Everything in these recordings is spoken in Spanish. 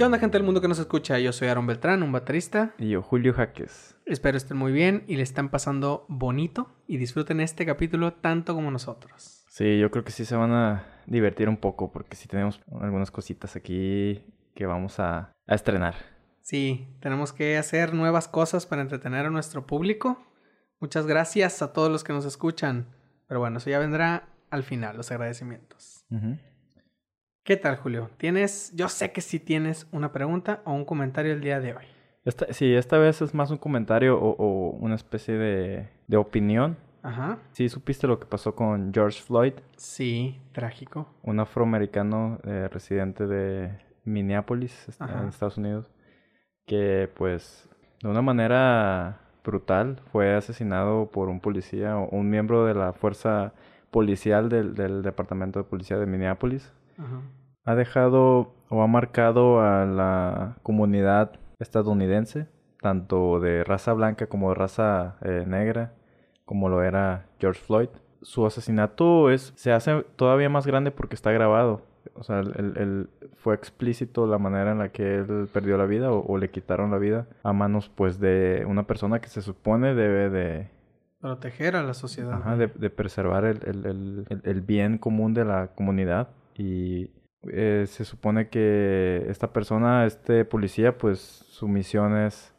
¿Qué onda, gente del mundo que nos escucha? Yo soy Aaron Beltrán, un baterista. Y yo, Julio Jaques. Espero estén muy bien y le están pasando bonito y disfruten este capítulo tanto como nosotros. Sí, yo creo que sí se van a divertir un poco porque sí tenemos algunas cositas aquí que vamos a, a estrenar. Sí, tenemos que hacer nuevas cosas para entretener a nuestro público. Muchas gracias a todos los que nos escuchan. Pero bueno, eso ya vendrá al final, los agradecimientos. Ujú. ¿Qué tal, Julio? ¿Tienes, yo sé que sí tienes una pregunta o un comentario el día de hoy? Esta, sí, esta vez es más un comentario o, o una especie de, de opinión. Ajá. Sí, supiste lo que pasó con George Floyd, Sí, trágico. un afroamericano eh, residente de Minneapolis, Ajá. en Estados Unidos, que pues de una manera brutal fue asesinado por un policía o un miembro de la fuerza policial del, del departamento de policía de Minneapolis. Ajá. Ha dejado o ha marcado a la comunidad estadounidense, tanto de raza blanca como de raza eh, negra, como lo era George Floyd. Su asesinato es, se hace todavía más grande porque está grabado. O sea, el- fue explícito la manera en la que él perdió la vida o, o le quitaron la vida a manos pues de una persona que se supone debe de, Proteger a la sociedad. Ajá, de, de preservar el, el- el- el- el bien común de la comunidad. Y eh, se supone que esta persona, este policía, pues su misión es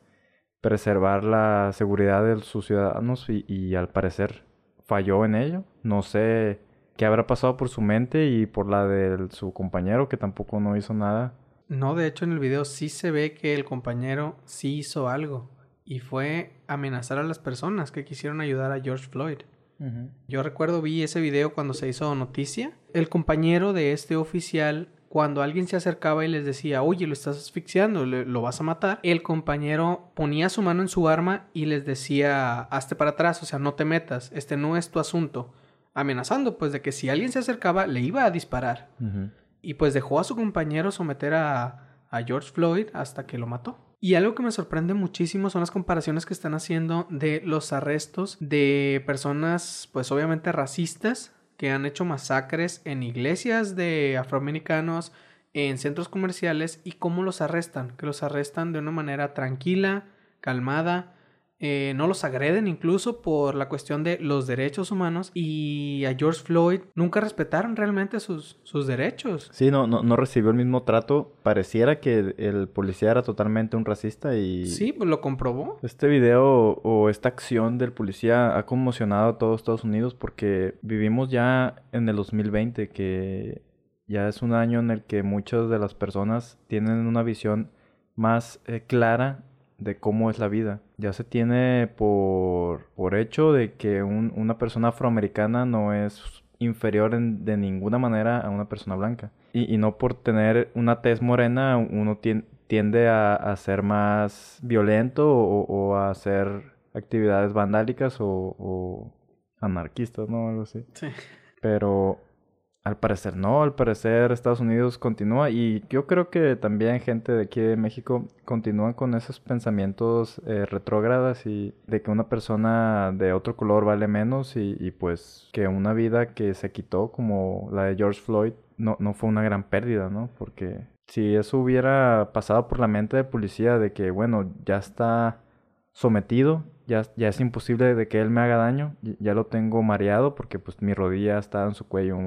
preservar la seguridad de sus ciudadanos y, al parecer falló en ello. No sé qué habrá pasado por su mente y por la de su compañero que tampoco no hizo nada. No, de hecho en el video sí se ve que el compañero sí hizo algo y fue amenazar a las personas que quisieron ayudar a George Floyd. Yo recuerdo vi ese video cuando se hizo noticia. El compañero de este oficial, cuando alguien se acercaba y les decía, oye, lo estás asfixiando, lo vas a matar, el compañero ponía su mano en su arma y les decía, hazte para atrás, o sea, no te metas, este no es tu asunto. Amenazando, pues, de que si alguien se acercaba, le iba a disparar. Y pues dejó a su compañero someter a, a George Floyd hasta que lo mató. Y algo que me sorprende muchísimo son las comparaciones que están haciendo de los arrestos de personas, pues obviamente racistas, que han hecho masacres en iglesias de afroamericanos, en centros comerciales, y cómo los arrestan, que los arrestan de una manera tranquila, calmada, eh, no los agreden incluso por la cuestión de los derechos humanos y a George Floyd nunca respetaron realmente sus, sus derechos. Sí, no, no, no recibió el mismo trato. Pareciera que el policía era totalmente un racista y... Sí, pues lo comprobó. Este video o esta acción del policía ha conmocionado a todos Estados Unidos porque vivimos ya en el 2020, que ya es un año en el que muchas de las personas tienen una visión más eh, clara de cómo es la vida. Ya se tiene por, por hecho de que un- una persona afroamericana no es inferior en- de ninguna manera a una persona blanca. Y, y no por tener una tez morena uno tien- tiende a, a ser más violento o, o a hacer actividades vandálicas o, o anarquistas, ¿no? Algo así. Sí. Pero al parecer no, al parecer Estados Unidos continúa y yo creo que también gente de aquí de México continúan con esos pensamientos eh, retrógradas y de que una persona de otro color vale menos y, y pues que una vida que se quitó como la de George Floyd no, no fue una gran pérdida, ¿no? Porque si eso hubiera pasado por la mente de policía de que bueno, ya está sometido, ya, ya es imposible de que él me haga daño, ya lo tengo mareado porque pues mi rodilla está en su cuello,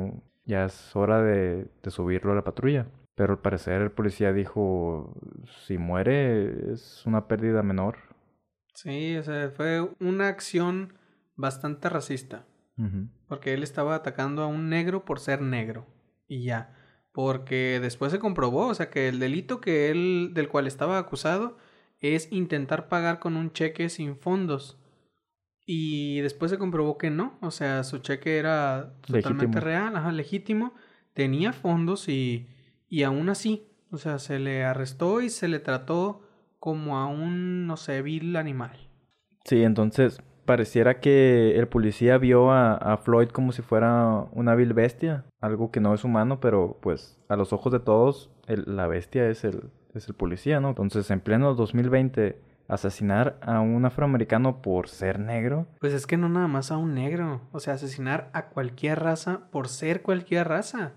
ya es hora de, de subirlo a la patrulla. Pero al parecer el policía dijo, si muere es una pérdida menor. Sí, o sea, fue una acción bastante racista. Porque él estaba atacando a un negro por ser negro. Y ya. Porque después se comprobó, o sea, que el delito que él, del cual estaba acusado, es intentar pagar con un cheque sin fondos. Y después se comprobó que no, o sea, su cheque era totalmente Legítimo. real, ajá, legítimo, tenía fondos y, y aún así, o sea, se le arrestó y se le trató como a un, no sé, vil animal. Sí, entonces pareciera que el policía vio a, a Floyd como si fuera una vil bestia, algo que no es humano, pero pues a los ojos de todos el- la bestia es el, es el policía, ¿no? Entonces en pleno 2020 asesinar a un afroamericano por ser negro, Pues es que no nada más a un negro, o sea, asesinar a cualquier raza por ser cualquier raza.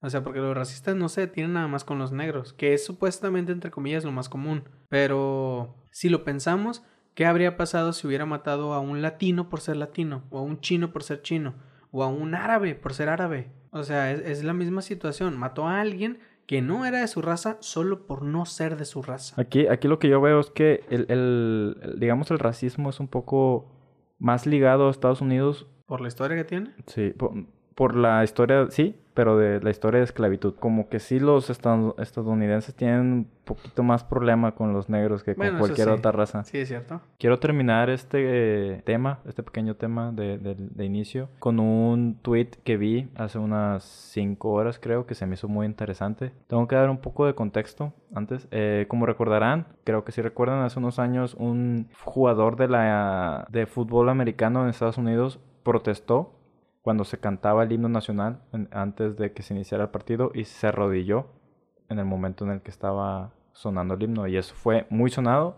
O sea, porque los racistas no se detienen nada más con los negros, que es supuestamente, entre comillas, lo más común. Pero si lo pensamos, ¿qué habría pasado si hubiera matado a un latino por ser latino? O a un chino por ser chino? O a un árabe por ser árabe? O sea, es, la misma situación. Mató a alguien que no era de su raza solo por no ser de su raza. Aquí, aquí lo que yo veo es que el, el digamos, el racismo es un poco más ligado a Estados Unidos. ¿Por la historia que tiene? Sí, por la historia, sí, pero de la historia de esclavitud. Como que sí los estadounidenses tienen un poquito más problema con los negros que con cualquier otra raza. Sí, es cierto. Quiero terminar este tema, este pequeño tema de, de, inicio, con un tweet que vi hace unas cinco horas, creo, que se me hizo muy interesante. Tengo que dar un poco de contexto antes. Eh, como recordarán, creo que si recuerdan, hace unos años un jugador de, la, de fútbol americano en Estados Unidos protestó cuando se cantaba el himno nacional antes de que se iniciara el partido y se arrodilló en el momento en el que estaba sonando el himno y eso fue muy sonado.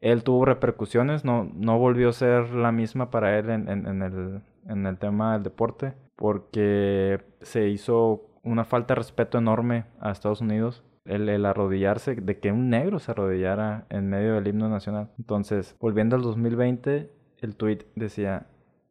Él tuvo repercusiones, no, no volvió a ser la misma para él en, en, el, en el tema del deporte porque se hizo una falta de respeto enorme a Estados Unidos el, el, arrodillarse, de que un negro se arrodillara en medio del himno nacional. Entonces, volviendo al 2020, el tweet decía,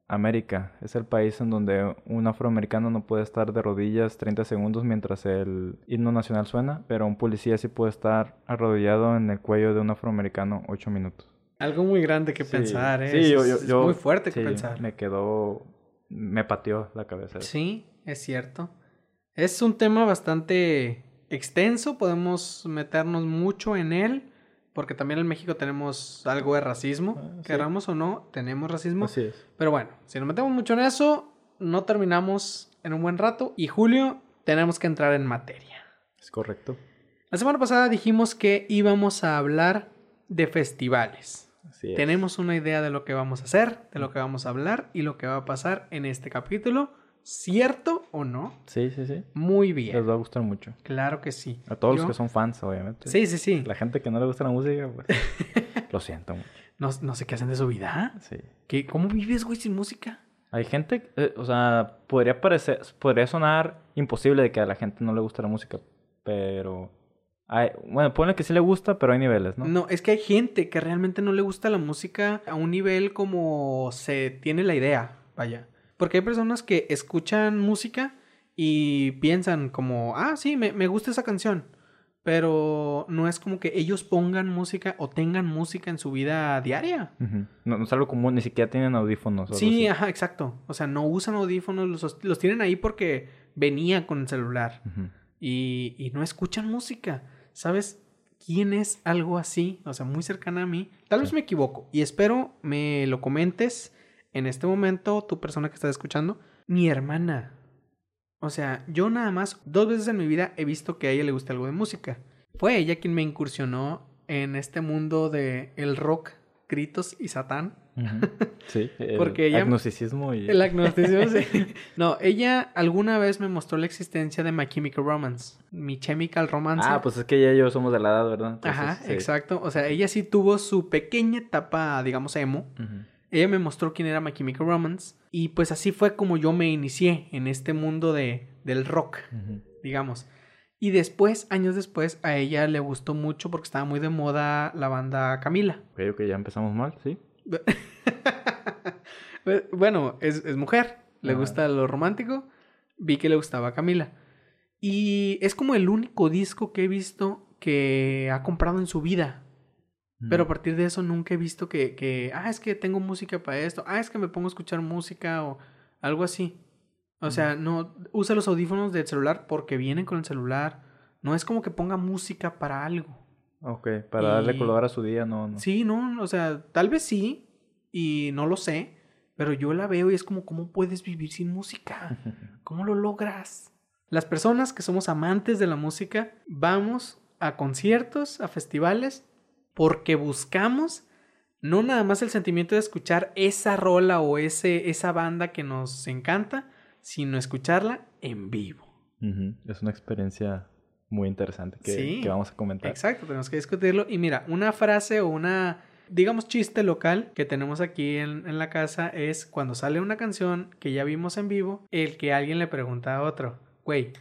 América es el país en donde un afroamericano no puede estar de rodillas 30 segundos mientras el himno nacional suena, pero un policía sí puede estar arrodillado en el cuello de un afroamericano 8 minutos. Algo muy grande que pensar, ¿eh? Sí, yo, es, muy fuerte que pensar. Me quedó, me pateó la cabeza. Sí, es cierto. Es un tema bastante extenso, podemos meternos mucho en él porque también en México tenemos algo de racismo, ah, queramos o no, tenemos racismo. Así es. Pero bueno, si nos metemos mucho en eso, no terminamos en un buen rato y Julio, tenemos que entrar en materia. Es correcto. La semana pasada dijimos que íbamos a hablar de festivales. Así es. Tenemos una idea de lo que vamos a hacer, de lo que vamos a hablar y lo que va a pasar en este capítulo. ¿Cierto o no? Sí, sí, sí. Muy bien. Les va a gustar mucho. Claro que sí. A todos los que son fans, obviamente. Sí, sí, sí. La gente que no le gusta la música, pues. lo siento mucho. No, no, sé qué hacen de su vida. Sí. ¿Qué, ¿Cómo vives, güey, sin música? Hay gente, eh, o sea, podría parecer, podría sonar imposible de que a la gente no le guste la música, pero hay, bueno, pone que sí le gusta, pero hay niveles, ¿no? No, es que hay gente que realmente no le gusta la música a un nivel como se tiene la idea, vaya. Porque hay personas que escuchan música y piensan como, ah, sí, me, me gusta esa canción. Pero no es como que ellos pongan música o tengan música en su vida diaria. no, no, es algo común, ni siquiera tienen audífonos. Sí, ajá, exacto. O sea, no usan audífonos, los, los tienen ahí porque venía con el celular. y, y no escuchan música. ¿Sabes? quién es algo así, o sea, muy cercana a mí. Tal vez me equivoco y espero me lo comentes en este momento, tu persona que estás escuchando, mi hermana. O sea, yo nada más dos veces en mi vida he visto que a ella le gusta algo de música. Fue ella quien me incursionó en este mundo de el rock, gritos y satán. Sí, el Porque ella, agnosticismo y... El agnosticismo, sí. No, ella alguna vez me mostró la existencia de My Chemical Romance. Mi Chemical Romance. Ah, pues es que ella y yo somos de la edad, ¿verdad? Ajá, exacto. O sea, ella sí tuvo su pequeña etapa, digamos, emo. Ella me mostró quién era My Chemical Romance y pues así fue como yo me inicié en este mundo de, del rock, digamos. Y después, años después, a ella le gustó mucho porque estaba muy de moda la banda Camila. Creo que ya empezamos mal, ¿sí? bueno, es, mujer, le gusta lo romántico, vi que le gustaba Camila. Y es como el único disco que he visto que ha comprado en su vida. Pero a partir de eso nunca he visto que, que, ah, es que tengo música para esto, ah, es que me pongo a escuchar música o algo así. O sea, no, usa los audífonos del celular porque vienen con el celular. No es como que ponga música para algo. Ok, para darle color a su día, no, no. Sí, no, o sea, tal vez sí, y no lo sé, pero yo la veo y es como, ¿cómo puedes vivir sin música? ¿Cómo lo logras? Las personas que somos amantes de la música, vamos a conciertos, a festivales, porque buscamos no nada más el sentimiento de escuchar esa rola o ese, esa banda que nos encanta, sino escucharla en vivo. Es una experiencia muy interesante que, que, vamos a comentar. Exacto, tenemos que discutirlo. Y mira, una frase o una, digamos, chiste local que tenemos aquí en, en la casa es cuando sale una canción que ya vimos en vivo, el que alguien le pregunta a otro, güey,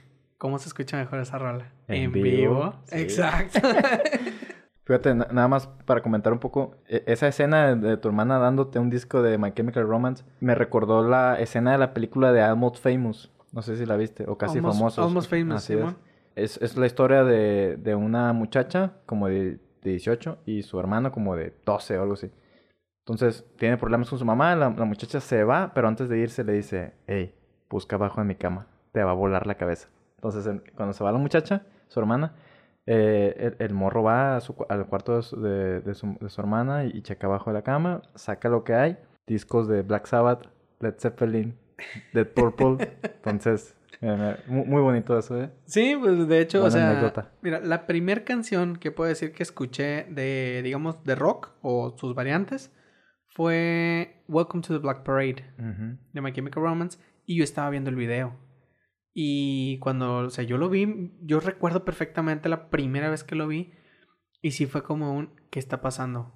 ¿Cómo se escucha mejor esa rola? En vivo, sí. Exacto. Fíjate, na- nada más para comentar un poco, e- esa escena de, tu hermana dándote un disco de My Chemical Romance me recordó la escena de la película de Almost Famous. No sé si la viste, o casi Almost- famosos. Almost Famous, Así es. Simón. Es, es la historia de, de una muchacha como de, de 18 y su hermano como de 12 o algo así. Entonces, tiene problemas con su mamá, la, la muchacha se va, pero antes de irse le dice, hey, busca abajo de mi cama, te va a volar la cabeza. Entonces, en- cuando se va la muchacha, su hermana, eh, el, el morro va a su al cuarto de su, de- de su- de su hermana y, checa abajo de la cama, saca lo que hay, discos de Black Sabbath, Led Zeppelin, Dead Purple. Entonces, eh, muy, muy bonito eso, ¿eh? Sí, pues de hecho, o sea, anécdota. mira, la primera canción que puedo decir que escuché de, digamos, de rock o sus variantes fue Welcome to the Black Parade de My Chemical Romance y yo estaba viendo el video. Y cuando, o sea, yo lo vi, yo recuerdo perfectamente la primera vez que lo vi y sí fue como un, ¿qué está pasando?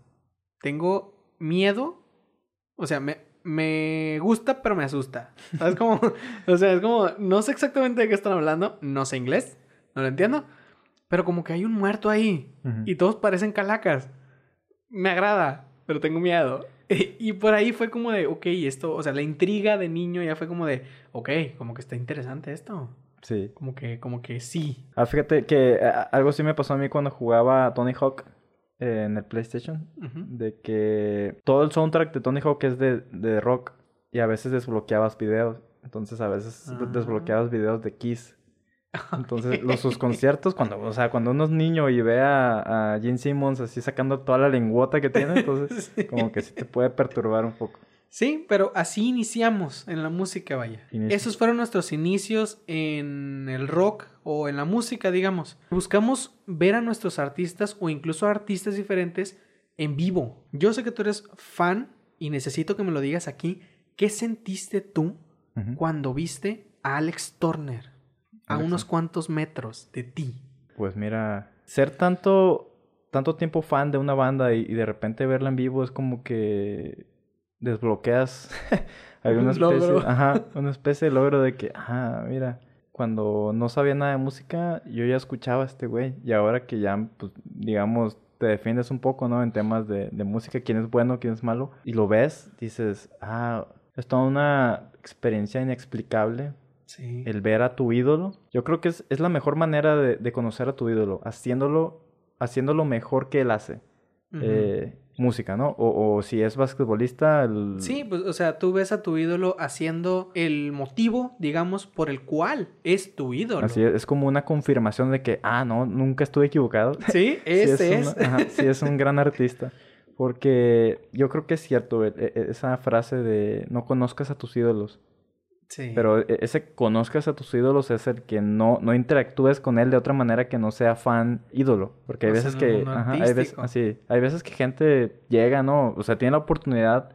Tengo miedo, o sea, me, me gusta pero me asusta. ¿Sabes cómo? o sea, es como, no sé exactamente de qué están hablando, no sé inglés, no lo entiendo, pero como que hay un muerto ahí y todos parecen calacas. Me agrada, pero tengo miedo. Y por ahí fue como de, ok, esto, o sea, la intriga de niño ya fue como de, ok, como que está interesante esto. Sí. Como que, como que sí. Ah, fíjate que a- algo sí me pasó a mí cuando jugaba Tony Hawk eh, en el PlayStation. De que todo el soundtrack de Tony Hawk es de, de rock y a veces desbloqueabas videos. Entonces a veces Ah. desbloqueabas videos de Kiss. Entonces los sus conciertos, cuando, o sea, cuando uno es niño y ve a, a Gene Simmons así sacando toda la lengüota que tiene, entonces Sí. como que sí te puede perturbar un poco. Sí, pero así iniciamos en la música, vaya. Inicio. Esos fueron nuestros inicios en el rock o en la música, digamos. Buscamos ver a nuestros artistas o incluso a artistas diferentes en vivo. Yo sé que tú eres fan y necesito que me lo digas aquí. ¿Qué sentiste tú cuando viste a Alex Turner a unos cuantos metros de ti? Pues mira, ser tanto, tanto tiempo fan de una banda y, y de repente verla en vivo es como que desbloqueas alguna Un especie, logro. ajá, una especie de logro de que, ah, mira, cuando no sabía nada de música, yo ya escuchaba a este güey y ahora que ya, pues, digamos, te defiendes un poco, ¿no? En temas de, de música, quién es bueno, quién es malo, y lo ves, dices, ah, es toda una experiencia inexplicable Sí. el ver a tu ídolo. Yo creo que es, es la mejor manera de, de conocer a tu ídolo, haciéndolo, haciéndolo mejor que él hace. Eh, música, ¿no? O, o si es basquetbolista, el... Sí, pues, o sea, tú ves a tu ídolo haciendo el motivo, digamos, por el cual es tu ídolo. Así es, es como una confirmación de que, ah, no, nunca estuve equivocado. Sí, Sí ese es. es. una- ajá, sí es un gran artista. Porque yo creo que es cierto e- e- esa frase de no conozcas a tus ídolos. Sí. Pero e- ese conozcas a tus ídolos es el que no, no interactúes con él de otra manera que no sea fan ídolo. Porque hay O sea, veces el que. ajá, hay, veces, así, hay veces que gente llega, ¿no? O sea, tiene la oportunidad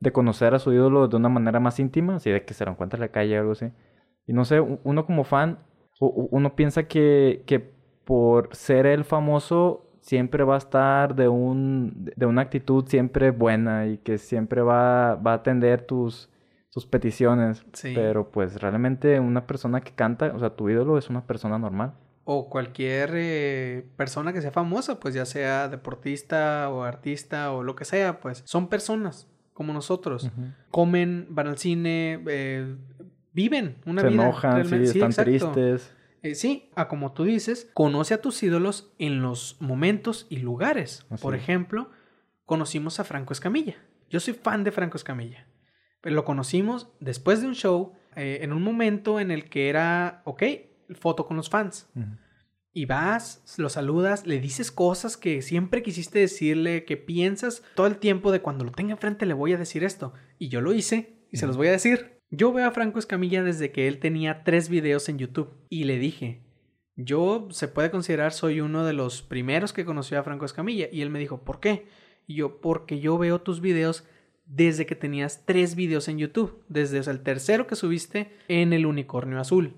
de conocer a su ídolo de una manera más íntima, así de que se lo encuentra en la calle o algo así. Y no sé, uno como fan, uno piensa que, que por ser el famoso siempre va a estar de un de una actitud siempre buena y que siempre va, va a atender tus, tus peticiones. Sí. Pero pues realmente una persona que canta, o sea, tu ídolo es una persona normal. O cualquier eh, persona que sea famosa, pues ya sea deportista o artista o lo que sea, pues son personas como nosotros. Comen, van al cine, eh, viven una Se vida. enojan, sí, realmente. están exacto. tristes. Eh, sí, a como tú dices, conoce a tus ídolos en los momentos y lugares. Así Por ejemplo, conocimos a Franco Escamilla. Yo soy fan de Franco Escamilla. Pero lo conocimos después de un show, eh, en un momento en el que era, ok, foto con los fans. Y vas, lo saludas, le dices cosas que siempre quisiste decirle, que piensas todo el tiempo de cuando lo tenga enfrente le voy a decir esto. Y yo lo hice y se los voy a decir. Yo veo a Franco Escamilla desde que él tenía tres videos en YouTube y le dije, yo se puede considerar soy uno de los primeros que conoció a Franco Escamilla. Y él me dijo, ¿por qué? Y yo, porque yo veo tus videos desde que tenías tres videos en YouTube, desde o sea, el tercero que subiste en el unicornio azul.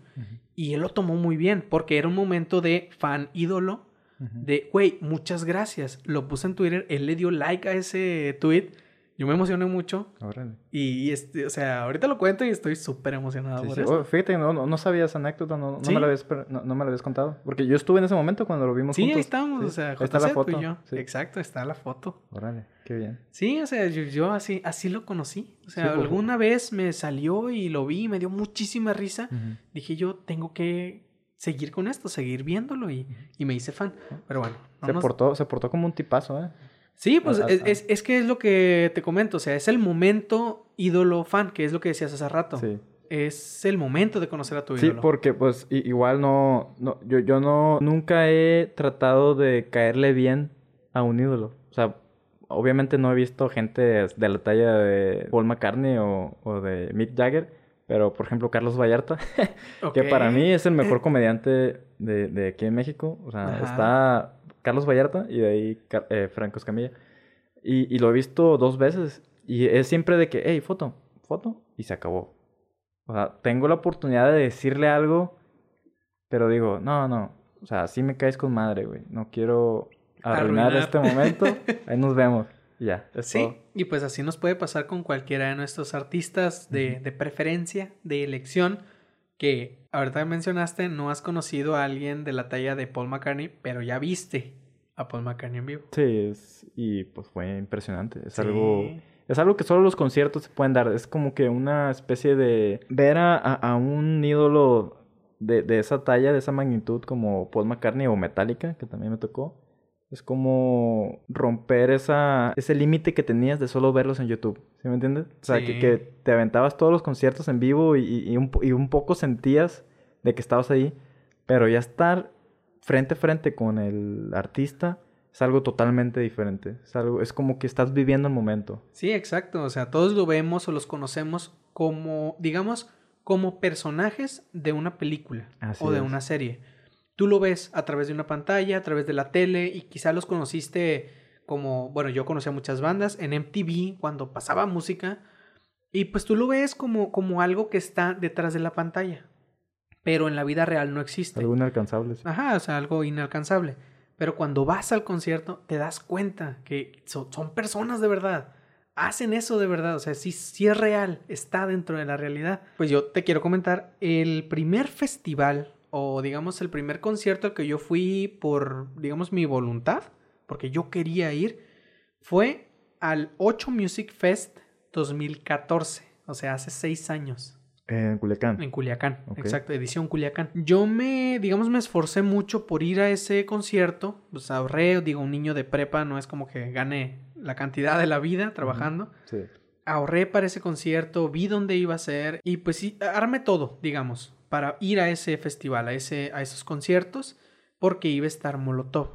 Y él lo tomó muy bien, porque era un momento de fan ídolo, de, güey, muchas gracias. Lo puse en Twitter, él le dio like a ese tweet yo me emocioné mucho. Órale. Y, este, o sea, ahorita lo cuento y estoy súper emocionado Sí, por sí. eso. Oh, fíjate, no, no, no sabía esa anécdota, no, no, ¿Sí? me la habías, no, no me la habías contado. Porque yo estuve en ese momento cuando lo vimos Sí, juntos. ahí estábamos, Sí, o sea, está la foto. y yo. Exacto, está la foto. Órale, qué bien. Sí, o sea, yo, yo así, así lo conocí. O sea, por- alguna vez me salió y lo vi y me dio muchísima risa. Ujú. Dije, yo tengo que seguir con esto, seguir viéndolo y, y me hice fan. Pero bueno, no se, nos- portó, se portó como un tipazo, ¿eh? Sí, pues es, es- es que es lo que te comento, o sea, es el momento ídolo fan, que es lo que decías hace rato. Sí. Es el momento de conocer a tu Sí, ídolo. porque pues igual no, no yo, yo no, nunca he tratado de caerle bien a un ídolo. O sea, obviamente no he visto gente de la talla de Paul McCartney o, o de Mick Jagger, pero por ejemplo Carlos Vallarta, que para mí es el mejor comediante de, de aquí en México. O sea, Ajá. está Carlos Vallarta y de ahí eh, Franco Escamilla. Y, y lo he visto dos veces y es siempre de que, hey, foto, foto, y se acabó. O sea, tengo la oportunidad de decirle algo, pero digo, no, no. O sea, sí me caes con madre, güey. No quiero arruinar, Arruinar. este momento. Ahí nos vemos. Ya, es Sí, todo. y pues así nos puede pasar con cualquiera de nuestros artistas de, de preferencia, de elección, que ahorita mencionaste, no has conocido a alguien de la talla de Paul McCartney, pero ya viste a Paul McCartney en vivo. Sí, es- y pues fue impresionante. Es Sí. algo... Es algo que solo los conciertos se pueden dar. Es como que una especie de... Ver a, a- a un ídolo de, de esa talla, de esa magnitud como Paul McCartney o Metallica, que también me tocó. Es como romper esa, ese límite que tenías de solo verlos en YouTube. ¿Sí me entiendes? O sea, que, Sí. que te aventabas todos los conciertos en vivo y, y- un, y un poco sentías de que estabas ahí. Pero ya estar frente a frente con el artista es algo totalmente diferente. Es, algo, es como que estás viviendo el momento. Sí, exacto. O sea, todos lo vemos o los conocemos como, digamos, como personajes de una película Así o de es. una serie. Tú lo ves a través de una pantalla, a través de la tele y quizá los conociste como, bueno, yo conocía muchas bandas en MTV cuando pasaba música y pues tú lo ves como, como algo que está detrás de la pantalla, pero en la vida real no existe. Algo inalcanzable. sí. Ajá, o sea, algo inalcanzable. Pero cuando vas al concierto, te das cuenta que so- son personas de verdad. Hacen eso de verdad. O sea, sí, sí es real. Está dentro de la realidad. Pues yo te quiero comentar. El primer festival, o digamos el primer concierto al que yo fui por, digamos, mi voluntad, porque yo quería ir, fue al 8 Music Fest 2014. O sea, hace seis años. En Culiacán. En Culiacán, exacto, edición Culiacán. Yo me, digamos, me esforcé mucho por ir a ese concierto. Pues ahorré, digo, un niño de prepa no es como que gane la cantidad de la vida trabajando. Sí. Ahorré para ese concierto, vi dónde iba a ser y pues sí, armé todo, digamos, para ir a ese festival, a, ese, a esos conciertos, porque iba a estar Molotov.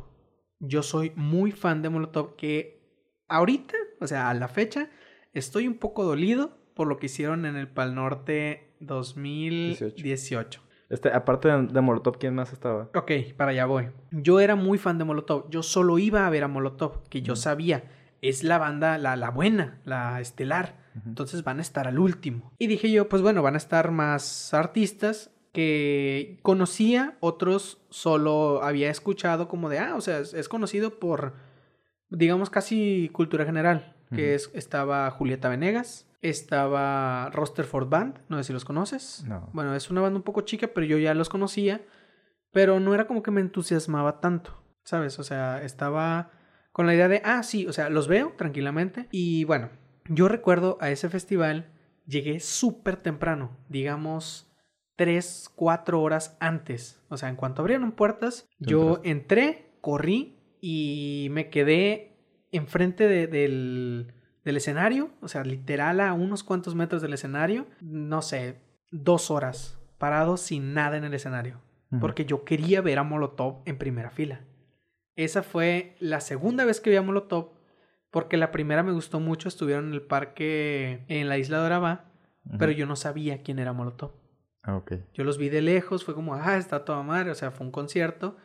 Yo soy muy fan de Molotov, que ahorita, o sea, a la fecha, estoy un poco dolido por lo que hicieron en el Pal Norte 2018. Este, aparte de, de Molotov, ¿quién más estaba? Ok, para allá voy. Yo era muy fan de Molotov. Yo solo iba a ver a Molotov, que yo sabía, es la banda, la, la buena, la estelar. Entonces van a estar al último. Y dije yo, pues bueno, van a estar más artistas que conocía, otros solo había escuchado como de, ah, o sea, es, conocido por, digamos, casi cultura general, que es, estaba Julieta Venegas, estaba Rosterford Band, no sé si los conoces. No. Bueno, es una banda un poco chica, pero yo ya los conocía, pero no era como que me entusiasmaba tanto, ¿sabes? O sea, estaba con la idea de, ah, sí, o sea, los veo tranquilamente. Y bueno, yo recuerdo a ese festival, llegué súper temprano, digamos, tres, cuatro horas antes. O sea, en cuanto abrieron puertas, yo entré, corrí y me quedé enfrente de- del, del escenario, o sea, literal a unos cuantos metros del escenario, no sé, dos horas parado sin nada en el escenario porque yo quería ver a Molotov en primera fila. Esa fue la segunda vez que vi a Molotov, porque la primera me gustó mucho, estuvieron en el parque en la isla de Orabá, Ujú. pero yo no sabía quién era Molotov. Ah, ok. Yo los vi de lejos, fue como, ah, está toda madre, o sea, fue un concierto.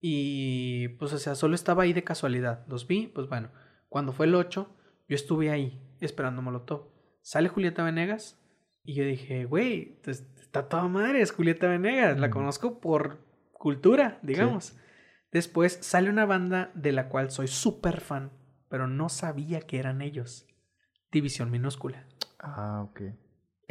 Y pues, o sea, solo estaba ahí de casualidad. Los vi, pues bueno, cuando fue el 8, yo estuve ahí esperando Molotov. Sale Julieta Venegas y yo dije, güey, está toda madre, es Julieta Venegas, la conozco por cultura, digamos. Después sale una banda de la cual soy súper fan, pero no sabía que eran ellos. División Minúscula. Ah, ok.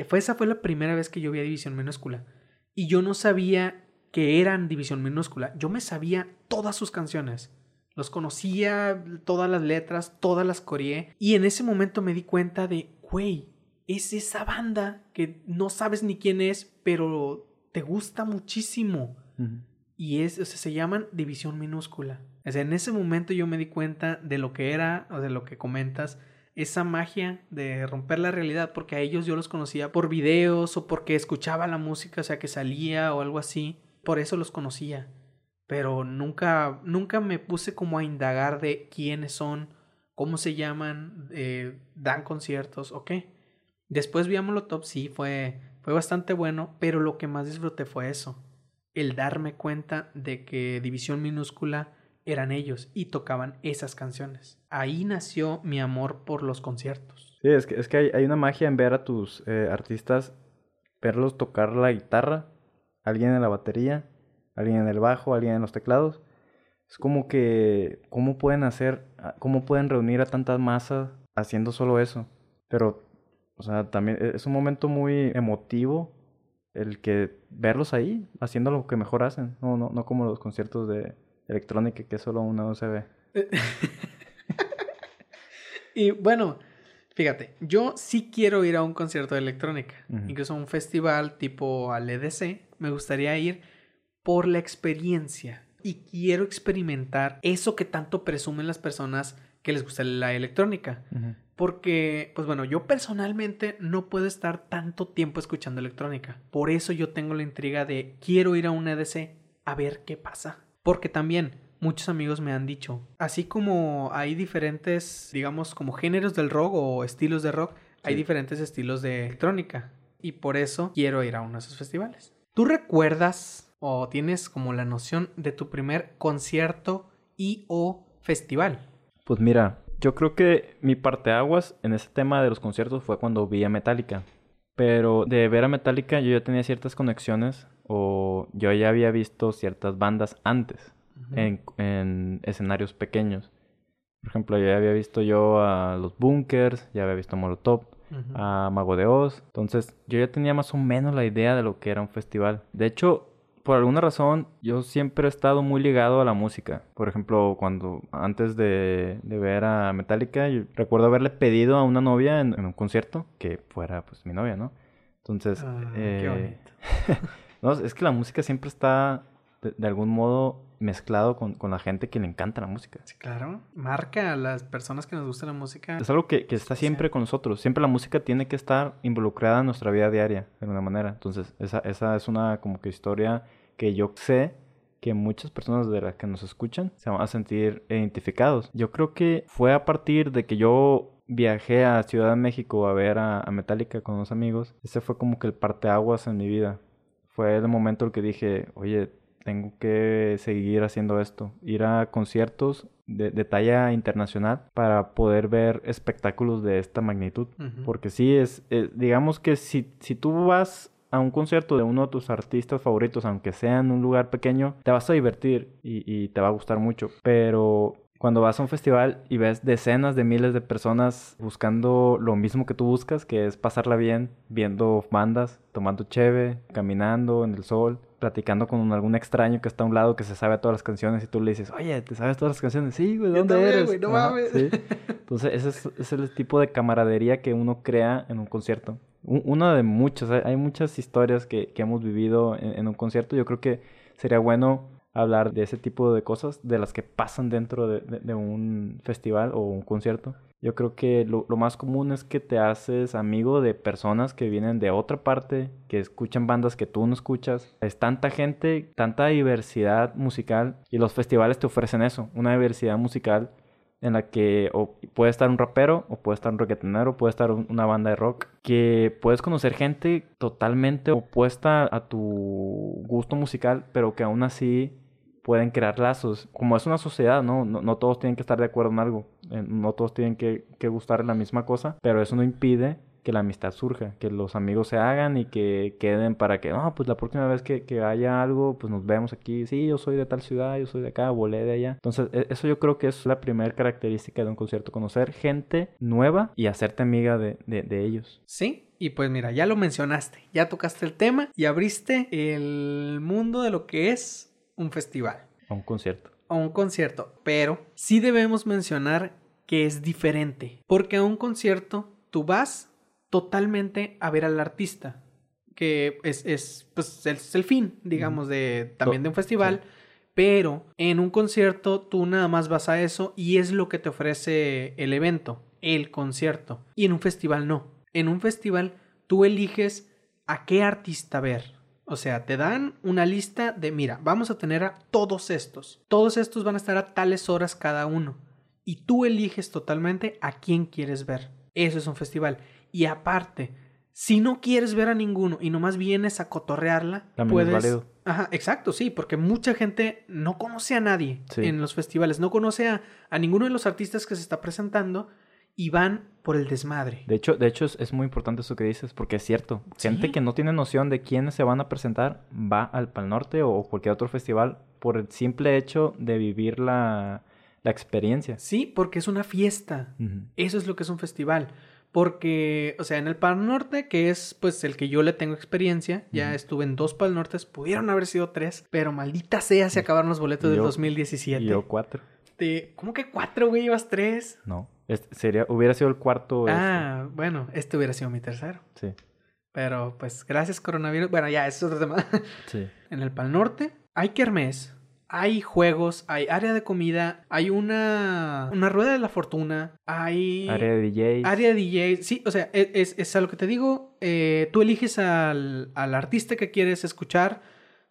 Fue, esa fue la primera vez que yo vi a División Minúscula. Y yo no sabía que eran División Minúscula. Yo me sabía todas sus canciones. Los conocía, todas las letras, todas las coreé. Y en ese momento me di cuenta de, güey, es esa banda que no sabes ni quién es, pero te gusta muchísimo. Y es, o sea, se llaman División Minúscula. En ese momento yo me di cuenta de lo que era, o de lo que comentas, esa magia de romper la realidad, porque a ellos yo los conocía por videos o porque escuchaba la música, o sea, que salía o algo así. Por eso los conocía. Pero nunca, nunca me puse como a indagar de quiénes son, cómo se llaman, eh, dan conciertos o qué. Después vi a Molotov, sí, fue, fue bastante bueno, pero lo que más disfruté fue eso. El darme cuenta de que División Minúscula eran ellos y tocaban esas canciones. Ahí nació mi amor por los conciertos. Sí, es que, es que hay, hay una magia en ver a tus eh, artistas, verlos tocar la guitarra, alguien en la batería, alguien en el bajo, alguien en los teclados. Es como que, ¿cómo pueden hacer, ah, cómo pueden reunir a tantas masas haciendo solo eso? Pero, o sea, también e- es un momento muy emotivo el que verlos ahí haciendo lo que mejor hacen. No, no, no como los conciertos de electrónica que es solo una USB. Y bueno, fíjate, yo sí quiero ir a un concierto de electrónica, incluso a un festival tipo al EDC. Me gustaría ir por la experiencia y quiero experimentar eso que tanto presumen las personas que les gusta la electrónica. Porque, pues bueno, yo personalmente no puedo estar tanto tiempo escuchando electrónica. Por eso yo tengo la intriga de quiero ir a un EDC a ver qué pasa. Porque también muchos amigos me han dicho, así como hay diferentes, digamos, como géneros del rock o estilos de rock, hay diferentes estilos de electrónica. Y por eso quiero ir a uno de esos festivales. ¿Tú recuerdas o tienes como la noción de tu primer concierto y o festival? Pues mira, yo creo que mi parteaguas en ese tema de los conciertos fue cuando vi a Metallica. Pero de ver a Metallica yo ya tenía ciertas conexiones o yo ya había visto ciertas bandas antes en, en escenarios pequeños. Por ejemplo, ya había visto yo a los Bunkers, ya había visto a Molotov, a Mago de Oz. Entonces, yo ya tenía más o menos la idea de lo que era un festival. De hecho, por alguna razón, yo siempre he estado muy ligado a la música. Por ejemplo, cuando antes de, de ver a Metallica, yo recuerdo haberle pedido a una novia en, en un concierto que fuera pues mi novia, ¿no? Entonces, Ah, eh, qué bonito. no, es que la música siempre está de, de algún modo mezclado con, con la gente que le encanta la música. Sí, claro. Marca a las personas que nos gusta la música. Es algo que, que está siempre Sí. con nosotros. Siempre la música tiene que estar involucrada en nuestra vida diaria, de alguna manera. Entonces, esa, esa es una como que historia que yo sé que muchas personas de las que nos escuchan se van a sentir identificados. Yo creo que fue a partir de que yo viajé a Ciudad de México a ver a, a Metallica con unos amigos. Ese fue como que el parteaguas en mi vida. Fue el momento en el que dije, oye, tengo que seguir haciendo esto, ir a conciertos de, de talla internacional para poder ver espectáculos de esta magnitud. Porque sí, es, eh, digamos que si, si tú vas a un concierto de uno de tus artistas favoritos, aunque sea en un lugar pequeño, te vas a divertir y, y te va a gustar mucho. Pero cuando vas a un festival y ves decenas de miles de personas buscando lo mismo que tú buscas, que es pasarla bien, viendo bandas, tomando cheve, caminando en el sol, platicando con algún extraño que está a un lado que se sabe todas las canciones y tú le dices, oye, ¿te sabes todas las canciones? Sí, güey, ¿de Yo dónde también, eres? güey, no Ajá, mames. sí. Entonces, ese es, es el tipo de camaradería que uno crea en un concierto. Una de muchas, hay, hay muchas historias que, que hemos vivido en, en un concierto. Yo creo que sería bueno hablar de ese tipo de cosas, de las que pasan dentro de, de- de un festival o un concierto. Yo creo que lo, lo más común es que te haces amigo de personas que vienen de otra parte, que escuchan bandas que tú no escuchas. Es tanta gente, tanta diversidad musical y los festivales te ofrecen eso, una diversidad musical en la que o puede estar un rapero, o puede estar un reggaetonero, puede estar un- una banda de rock, que puedes conocer gente totalmente opuesta a tu gusto musical, pero que aún así pueden crear lazos. Como es una sociedad, ¿no? No, no todos tienen que estar de acuerdo en algo, eh, no todos tienen que, que gustar la misma cosa, pero eso no impide que la amistad surja, que los amigos se hagan y que queden para que, no, pues la próxima vez que, que haya algo, pues nos vemos aquí. Sí, yo soy de tal ciudad, yo soy de acá, volé de allá. Entonces, e, eso yo creo que es la primera característica de un concierto, conocer gente nueva y hacerte amiga de, de, de ellos. Sí, y pues mira, ya lo mencionaste, ya tocaste el tema y abriste el mundo de lo que es un festival. A un concierto. A un concierto, pero sí debemos mencionar que es diferente, porque a un concierto tú vas totalmente a ver al artista, que es, es, pues, es el fin, digamos, de, también de un festival. Pero en un concierto tú nada más vas a eso y es lo que te ofrece el evento, el concierto. Y en un festival no. En un festival tú eliges a qué artista ver. O sea, te dan una lista de, mira, vamos a tener a todos estos. Todos estos van a estar a tales horas cada uno. Y tú eliges totalmente a quién quieres ver. Eso es un festival. Y aparte, si no quieres ver a ninguno y nomás vienes a cotorrearla, También puedes. es válido. Ajá, exacto, sí, porque mucha gente no conoce a nadie Sí. en los festivales, no conoce a, a ninguno de los artistas que se está presentando y van por el desmadre. De hecho, de hecho es, es muy importante eso que dices, porque es cierto. Gente que no tiene noción de quiénes se van a presentar va al Pal Norte o cualquier otro festival por el simple hecho de vivir la, la experiencia. Sí, porque es una fiesta. Eso es lo que es un festival. Porque, o sea, en el Pal Norte, que es pues el que yo le tengo experiencia, ya estuve en dos Pal Nortes, pudieron haber sido tres, pero maldita sea se acabaron los boletos Y del yo- 2017. Y yo cuatro. Te- ¿Cómo que cuatro, güey? ¿Ibas tres? No. Este sería, hubiera sido el cuarto. este. Ah, bueno, este hubiera sido mi tercero. Sí. Pero pues gracias coronavirus. Bueno, ya, ese es otro tema. Sí. en el Pal Norte hay kermés, hay juegos, hay área de comida, hay una, una rueda de la fortuna, hay Área de DJs. área de DJ. Sí, o sea, e- es, es a lo que te digo. eh, tú eliges al, al artista que quieres escuchar,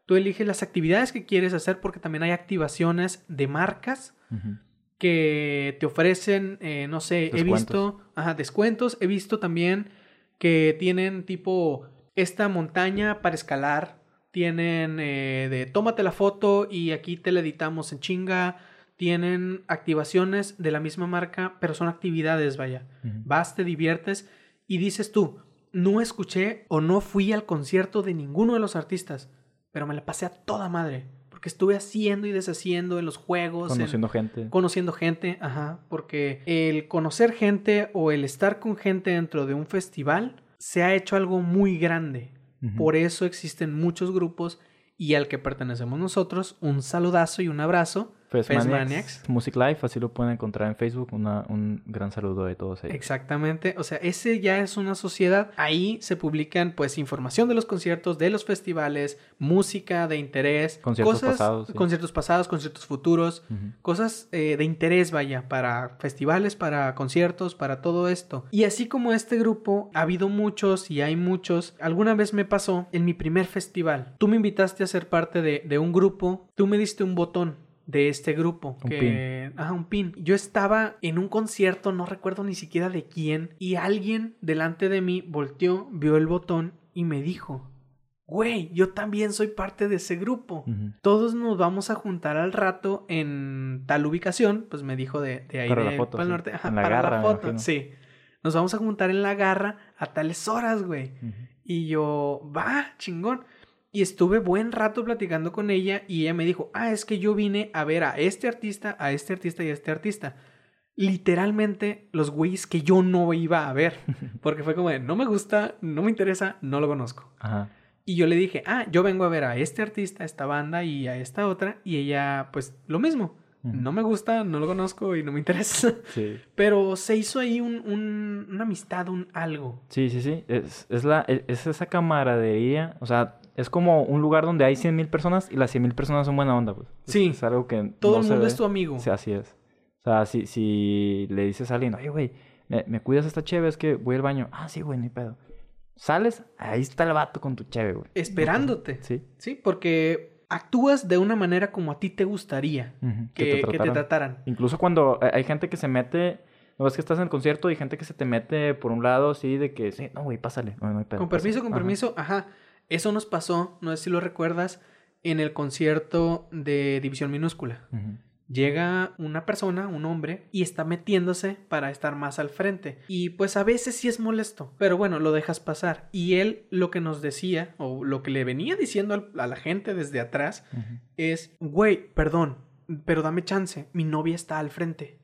tú eliges las actividades que quieres hacer porque también hay activaciones de marcas Ujú. Que te ofrecen, eh, no sé, he Descuentos. visto, ajá, descuentos, he visto también que tienen tipo esta montaña para escalar, tienen eh, de tómate la foto y aquí te la editamos en chinga, tienen activaciones de la misma marca, pero son actividades, vaya, vas, te diviertes y dices tú, no escuché o no fui al concierto de ninguno de los artistas, pero me la pasé a toda madre. Porque estuve haciendo y deshaciendo en los juegos, en- Conociendo gente. conociendo gente, ajá, porque el conocer gente o el estar con gente dentro de un festival se ha hecho algo muy grande. Por eso existen muchos grupos y al que pertenecemos nosotros, un saludazo y un abrazo. Fest Fest Maniacs, Maniacs. Music Life, así lo pueden encontrar en Facebook. Una, un gran saludo de todos ellos. Exactamente, o sea, ese ya es una sociedad. Ahí se publican pues información de los conciertos, de los festivales, música de interés, Conciertos cosas, pasados, sí. conciertos pasados, conciertos futuros. Cosas eh, de interés, vaya, para festivales, para conciertos, para todo esto. Y así como este grupo, ha habido muchos y hay muchos. Alguna vez me pasó en mi primer festival. Tú me invitaste a ser parte de, de un grupo, tú me diste un botón de este grupo. Un que, Ajá, un pin. Yo estaba en un concierto, no recuerdo ni siquiera de quién, y alguien delante de mí volteó, vio el botón y me dijo, güey, yo también soy parte de ese grupo todos nos vamos a juntar al rato en tal ubicación, pues me dijo de, de ahí Para la foto, sí. Norte, ajá, la para garra, la foto, sí. Nos vamos a juntar en la garra a tales horas, güey. Y yo, va, chingón. Y estuve buen rato platicando con ella y ella me dijo, ah, es que yo vine a ver a este artista, a este artista y a este artista. Literalmente los güeyes que yo no iba a ver. Porque fue como de, no me gusta, no me interesa, no lo conozco. Ajá. Y yo le dije, ah, yo vengo a ver a este artista, a esta banda y a esta otra. Y ella, pues, lo mismo. No me gusta, no lo conozco y no me interesa. Sí. Pero se hizo ahí un, un- una amistad, un algo. Sí, sí, sí. Es, es, la, es, es esa camaradería. O sea, es como un lugar donde hay 100 mil personas y las 100 mil personas son buena onda, pues. Es- Sí. Es, algo que Todo no el mundo es tu amigo. Sí, así es. O sea, si, si le dices a alguien, oye, güey, ¿me, me cuidas esta cheve? Es que voy al baño. Ah, sí, güey, ni pedo. Sales, ahí está el vato con tu cheve, güey. Esperándote. Sí. Sí, porque actúas de una manera como a ti te gustaría que, que te, trataran. trataran. Incluso cuando hay- hay gente que se mete... No es que estás en el concierto y gente que se te mete por un lado así de que, sí, no, güey, pásale. No, no hay pedo, Con permiso, pásale. con Ajá. permiso. Ajá. Eso nos pasó, no sé si lo recuerdas, en el concierto de División Minúscula. Llega una persona, un hombre, y está metiéndose para estar más al frente. Y pues a veces sí es molesto, pero bueno, lo dejas pasar. Y él lo que nos decía, o lo que le venía diciendo a la gente desde atrás, es, güey, perdón, pero dame chance, mi novia está al frente.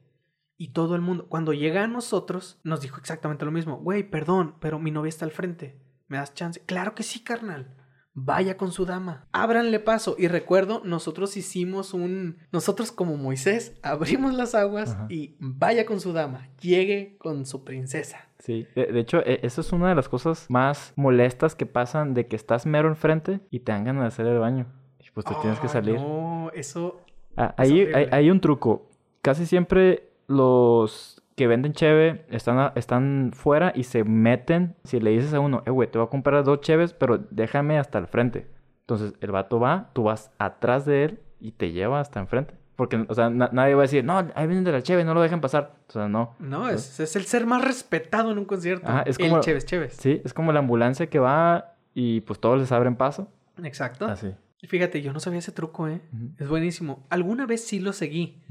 Y todo el mundo, cuando llega a nosotros, nos dijo exactamente lo mismo, güey, perdón, pero mi novia está al frente. ¿Me das chance? Claro que sí, carnal vaya con su dama, ábranle paso. Y recuerdo, nosotros hicimos un, nosotros como Moisés, abrimos las aguas y vaya con su dama, llegue con su princesa. Sí, de, hecho, e, eso es una de las cosas más molestas que pasan de que estás mero enfrente y te dan ganas de hacer el baño. Y pues te tienes que salir. No, eso... Ah, ahí hay un truco. Casi siempre los que venden cheve están, están fuera y se meten. Si le dices a uno, eh, güey, te voy a comprar dos cheves, pero déjame hasta el frente. Entonces el vato va, tú vas atrás de él y te lleva hasta enfrente. Porque, o sea, nadie va a decir, no, ahí vienen de la cheve, no lo dejen pasar. O sea, no. No, es, es el ser más respetado en un concierto. es como, el cheves, cheves. Sí, es como la ambulancia que va y pues todos les abren paso. Exacto. Así. Fíjate, yo no sabía ese truco, ¿eh? Es buenísimo. Alguna vez sí lo seguí,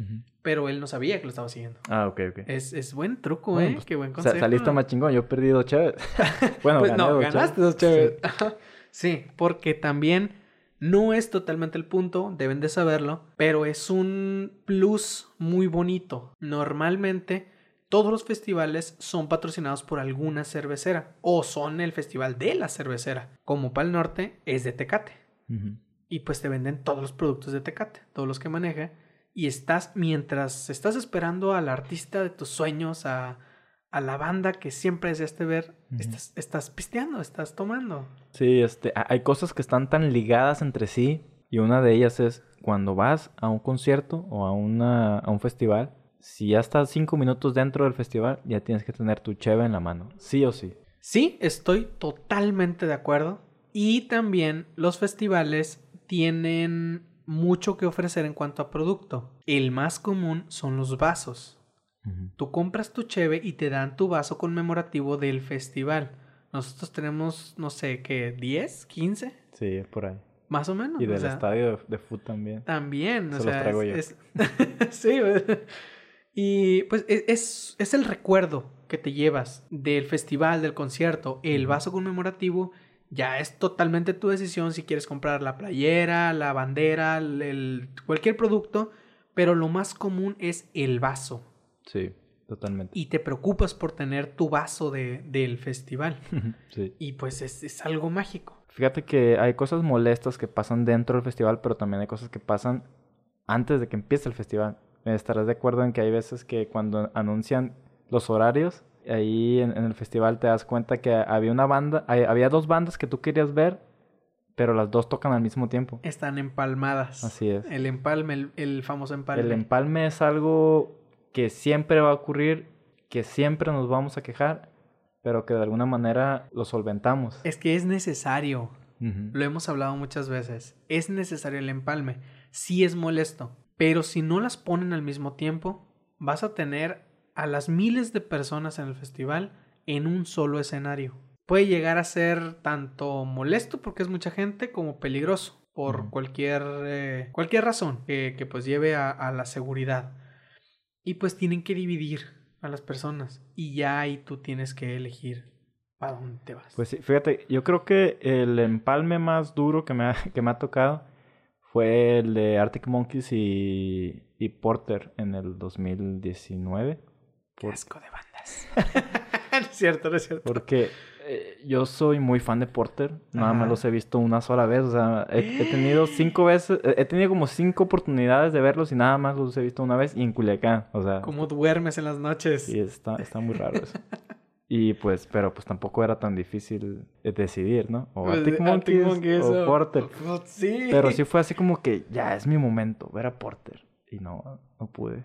pero él no sabía que lo estaba siguiendo. Ah, ok, ok. Es, es buen truco, ¿eh? Pues, Qué buen concepto. saliste más chingón. Yo perdí dos chéves. bueno, pues no, ganaste dos chéves. Sí. porque también no es totalmente el punto, deben de saberlo, pero es un plus muy bonito. Normalmente todos los festivales son patrocinados por alguna cervecera o son el festival de la cervecera. Como Pal Norte es de Tecate y pues te venden todos los productos de Tecate, todos los que maneja. Y estás, mientras estás esperando al artista de tus sueños, a, a la banda que siempre deseaste ver, estás, estás pisteando, estás tomando. Sí, este, hay cosas que están tan ligadas entre sí. Y una de ellas es cuando vas a un concierto o a, una, a un festival, si ya estás cinco minutos dentro del festival, ya tienes que tener tu cheve en la mano. Sí o sí. Sí, estoy totalmente de acuerdo. Y también los festivales tienen mucho que ofrecer en cuanto a producto. El más común son los vasos. Tú compras tu cheve y te dan tu vaso conmemorativo del festival. Nosotros tenemos, no sé, ¿qué? ¿10? ¿15? Sí, por ahí. Más o menos. Y del estadio de, fútbol también. También, o sea, traigo yo. sí, y pues e, es, es el recuerdo que te llevas del festival, del concierto, el vaso conmemorativo ya es totalmente tu decisión si quieres comprar la playera, la bandera, el, cualquier producto, pero lo más común es el vaso. Sí, totalmente. Y te preocupas por tener tu vaso de, del festival. sí. Y pues es, es algo mágico. Fíjate que hay cosas molestas que pasan dentro del festival, pero también hay cosas que pasan antes de que empiece el festival. Estarás de acuerdo en que hay veces que cuando anuncian los horarios, ahí en, el festival te das cuenta que había una banda, había dos bandas que tú querías ver, pero las dos tocan al mismo tiempo. Están empalmadas. Así es. El empalme, el, famoso empalme. El empalme es algo que siempre va a ocurrir, que siempre nos vamos a quejar, pero que de alguna manera lo solventamos. Es que es necesario. Lo hemos hablado muchas veces. Es necesario el empalme. Sí es molesto. Pero si no las ponen al mismo tiempo, vas a tener a las miles de personas en el festival en un solo escenario. Puede llegar a ser tanto molesto porque es mucha gente como peligroso por cualquier, eh, cualquier razón que, pues lleve a, la seguridad. Y pues tienen que dividir a las personas y ya ahí tú tienes que elegir para dónde te vas. Pues sí, fíjate, yo creo que el empalme más duro que me ha, que me ha tocado fue el de Arctic Monkeys y, y Porter en el 2019. Qué asco de bandas. no es cierto, no es cierto. Porque eh, yo soy muy fan de Porter. Nada más los he visto una sola vez. O sea, he, tenido cinco veces... He tenido como cinco oportunidades de verlos y nada más los he visto una vez y en Culiacán. O sea... ¿Cómo duermes en las noches? Sí, está, está muy raro eso. Y pues, pero pues tampoco era tan difícil decidir, ¿no? O pues, Arctic Monkeys, o Porter. Pues, sí. Pero sí fue así como que ya es mi momento, ver a Porter. Y no, no pude.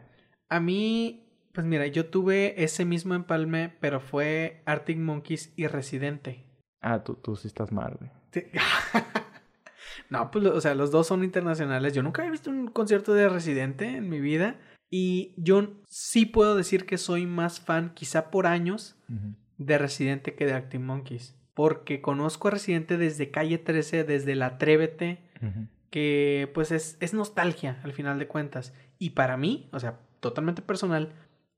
A mí pues mira, yo tuve ese mismo empalme, pero fue Arctic Monkeys y Residente. Ah, tú, tú sí estás mal, güey. no, pues, o sea, los dos son internacionales. Yo nunca he visto un concierto de Residente en mi vida. Y yo sí puedo decir que soy más fan, quizá por años, de Residente que de Arctic Monkeys. Porque conozco a Residente desde Calle 13, desde la Atrévete, que pues es, es nostalgia al final de cuentas. Y para mí, o sea, totalmente personal,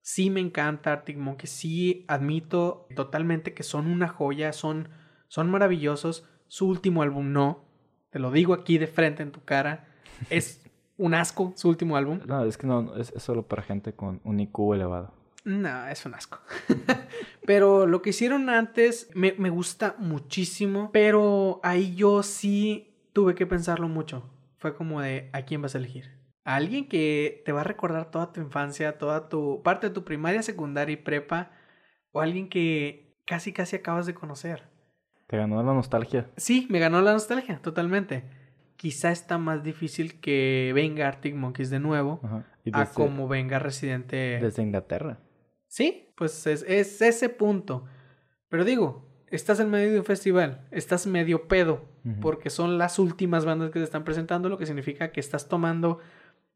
sí me encanta Arctic Monkeys, sí admito totalmente que son una joya, son, son maravillosos. Su último álbum no, te lo digo aquí de frente en tu cara, es un asco su último álbum. No, es que no, es, es solo para gente con un IQ elevado. No, es un asco. pero lo que hicieron antes me, me, gusta muchísimo. Pero ahí yo sí tuve que pensarlo mucho. Fue como de, ¿a quién vas a elegir? ¿A alguien que te va a recordar toda tu infancia, toda tu parte de tu primaria, secundaria y prepa? ¿O alguien que casi, casi acabas de conocer? ¿Te ganó la nostalgia? Sí, me ganó la nostalgia, totalmente. Quizá está más difícil que venga Arctic Monkeys de nuevo a como venga Residente. desde Inglaterra. Sí, pues es, es ese punto. Pero digo, estás en medio de un festival, estás medio pedo, porque son las últimas bandas que te están presentando, lo que significa que estás tomando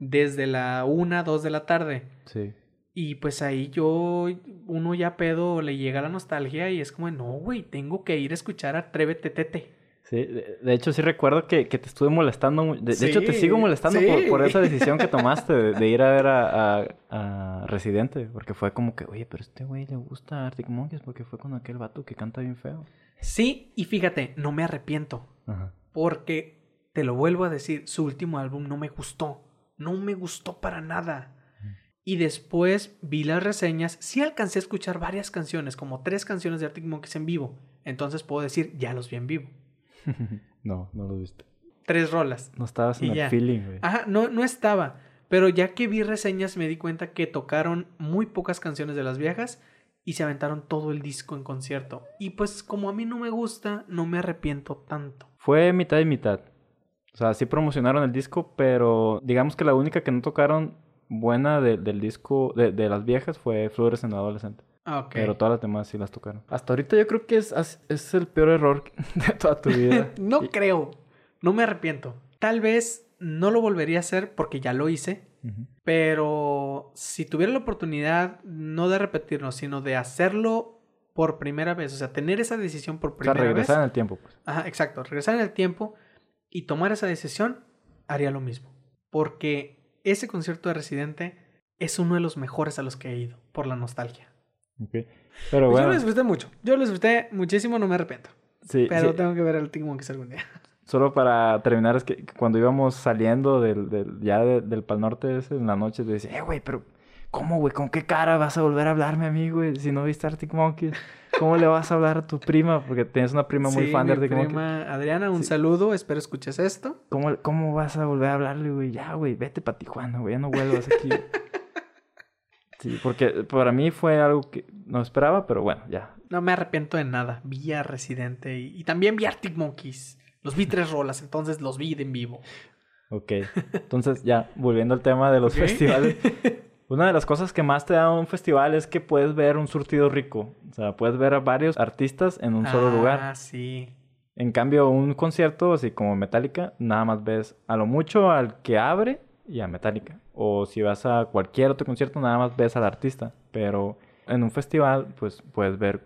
desde la una, dos de la tarde. Sí. Y pues ahí yo, uno ya pedo, le llega la nostalgia y es como, no, güey, tengo que ir a escuchar a Atrévete Tete. Sí, de, de hecho sí recuerdo que, que te estuve molestando. De, de hecho te sigo molestando sí. por, por esa decisión que tomaste de, de ir a ver a, a- a Residente. Porque fue como que, oye, pero este güey le gusta Arctic Monkeys porque fue con aquel vato que canta bien feo. Sí, y fíjate, no me arrepiento, Ajá. porque te lo vuelvo a decir, su último álbum no me gustó, no me gustó para nada. Y después vi las reseñas, sí alcancé a escuchar varias canciones, como tres canciones de Arctic Monkeys en vivo. Entonces puedo decir, ya los vi en vivo. no, no lo viste. Tres rolas. No estabas en el ya. feeling, güey. Ajá, no, no estaba. Pero ya que vi reseñas me di cuenta que tocaron muy pocas canciones de las viejas y se aventaron todo el disco en concierto. Y pues como a mí no me gusta, no me arrepiento tanto. Fue mitad y mitad. O sea, sí promocionaron el disco, pero digamos que la única que no tocaron buena de- del disco de, de las viejas fue Flores en Adolescente. Ah, ok. Pero todas las demás sí las tocaron. Hasta ahorita yo creo que es, es el peor error de toda tu vida. no Y- creo. No me arrepiento. Tal vez no lo volvería a hacer porque ya lo hice. Pero si tuviera la oportunidad, no de repetirlo, sino de hacerlo por primera vez. O sea, tener esa decisión por O sea, primera regresar en vez. el tiempo, pues. Ajá, exacto. Regresar en el tiempo y tomar esa decisión, haría lo mismo. Porque ese concierto de Residente es uno de los mejores a los que he ido, por la nostalgia. Ok. Pero Pues Yo bueno, lo disfruté mucho. Yo lo disfruté muchísimo, no me arrepiento. sí, Pero sí, tengo que ver el Tic Monkeys algún día. solo para terminar, es que cuando íbamos saliendo del, del- ya de- del Pal Norte ese, en la noche, te decía, eh, güey, pero ¿cómo, güey? ¿Con qué cara vas a volver a hablarme a mí, güey? Si no viste Arctic Monkeys, ¿cómo le vas a hablar a tu prima? Porque tienes una prima muy Sí, fan de mi prima Adriana, un Sí. saludo. Espero escuches esto. ¿Cómo, ¿Cómo vas a volver a hablarle, güey? Ya, güey, vete para Tijuana, güey, ya no vuelvas aquí. Sí, porque para mí fue algo que no esperaba, pero bueno, ya. No me arrepiento de nada. Vi a Residente y, y también vi Arctic Monkeys. Los vi tres rolas, entonces los vi de en vivo. Ok. Entonces, ya, volviendo al tema de los festivales. Una de las cosas que más te da un festival es que puedes ver un surtido rico. O sea, puedes ver a varios artistas en un solo Ah, lugar. sí. En cambio, un concierto, así como Metallica, nada más ves a lo mucho al que abre y a Metallica. O si vas a cualquier otro concierto, nada más ves al artista. Pero en un festival, pues puedes ver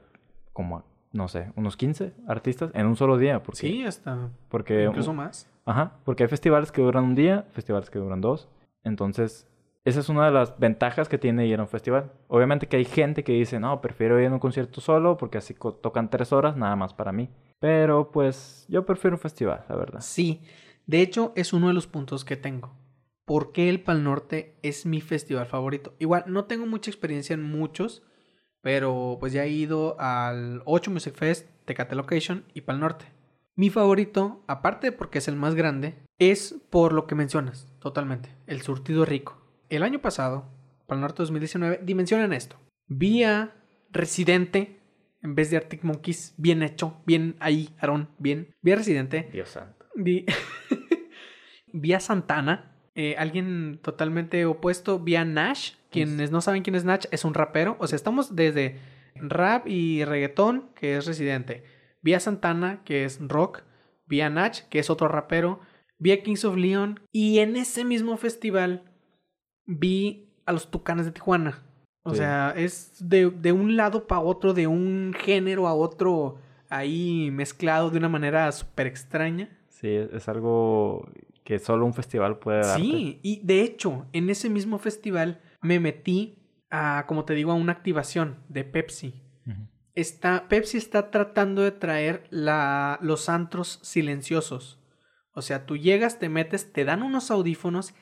como, no sé, unos 15 artistas en un solo día. Porque, Sí, hasta porque incluso más. Ajá, porque hay festivales que duran un día, festivales que duran dos. Entonces, esa es una de las ventajas que tiene ir a un festival. Obviamente que hay gente que dice, no, prefiero ir a un concierto solo porque así tocan tres horas nada más para mí. Pero pues yo prefiero un festival, la verdad. Sí, de hecho es uno de los puntos que tengo. ¿Por qué el Pal Norte es mi festival favorito? Igual, no tengo mucha experiencia en muchos, pero pues ya he ido al 8 Music Fest, Tecate Location y Pal Norte. Mi favorito, aparte porque es el más grande, es por lo que mencionas, totalmente, el surtido rico. El año pasado, Pal Norte 2019, dimensionen esto. Vi a Residente en vez de Arctic Monkeys, bien hecho, bien ahí, Aaron, bien. Vi a Residente, Dios santo. Vi, vi a Santana, eh, alguien totalmente opuesto. Vi a Nash, quienes no saben quién es Nash, es un rapero. O sea, estamos desde rap y reggaetón, que es residente. Vi a Santana, que es rock. Vi a Nash, que es otro rapero. Vi a Kings of Leon. Y en ese mismo festival vi a los Tucanes de Tijuana. O Sí. sea, es de, de un lado para otro, de un género a otro, ahí mezclado de una manera súper extraña. Sí, es, algo que solo un festival puede darte. Sí, y de hecho, en ese mismo festival me metí a, como te digo, a una activación de Pepsi. Está, Pepsi está tratando de traer la, los antros silenciosos. O sea, tú llegas, te metes, te dan unos audífonos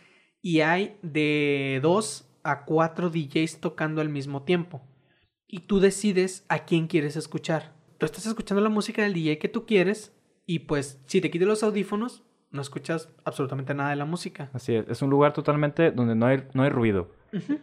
y hay de dos a cuatro DJs tocando al mismo tiempo. Y tú decides a quién quieres escuchar. Tú estás escuchando la música del DJ que tú quieres y pues si te quitas los audífonos no escuchas absolutamente nada de la música. Así es, es un lugar totalmente donde no hay, no hay ruido.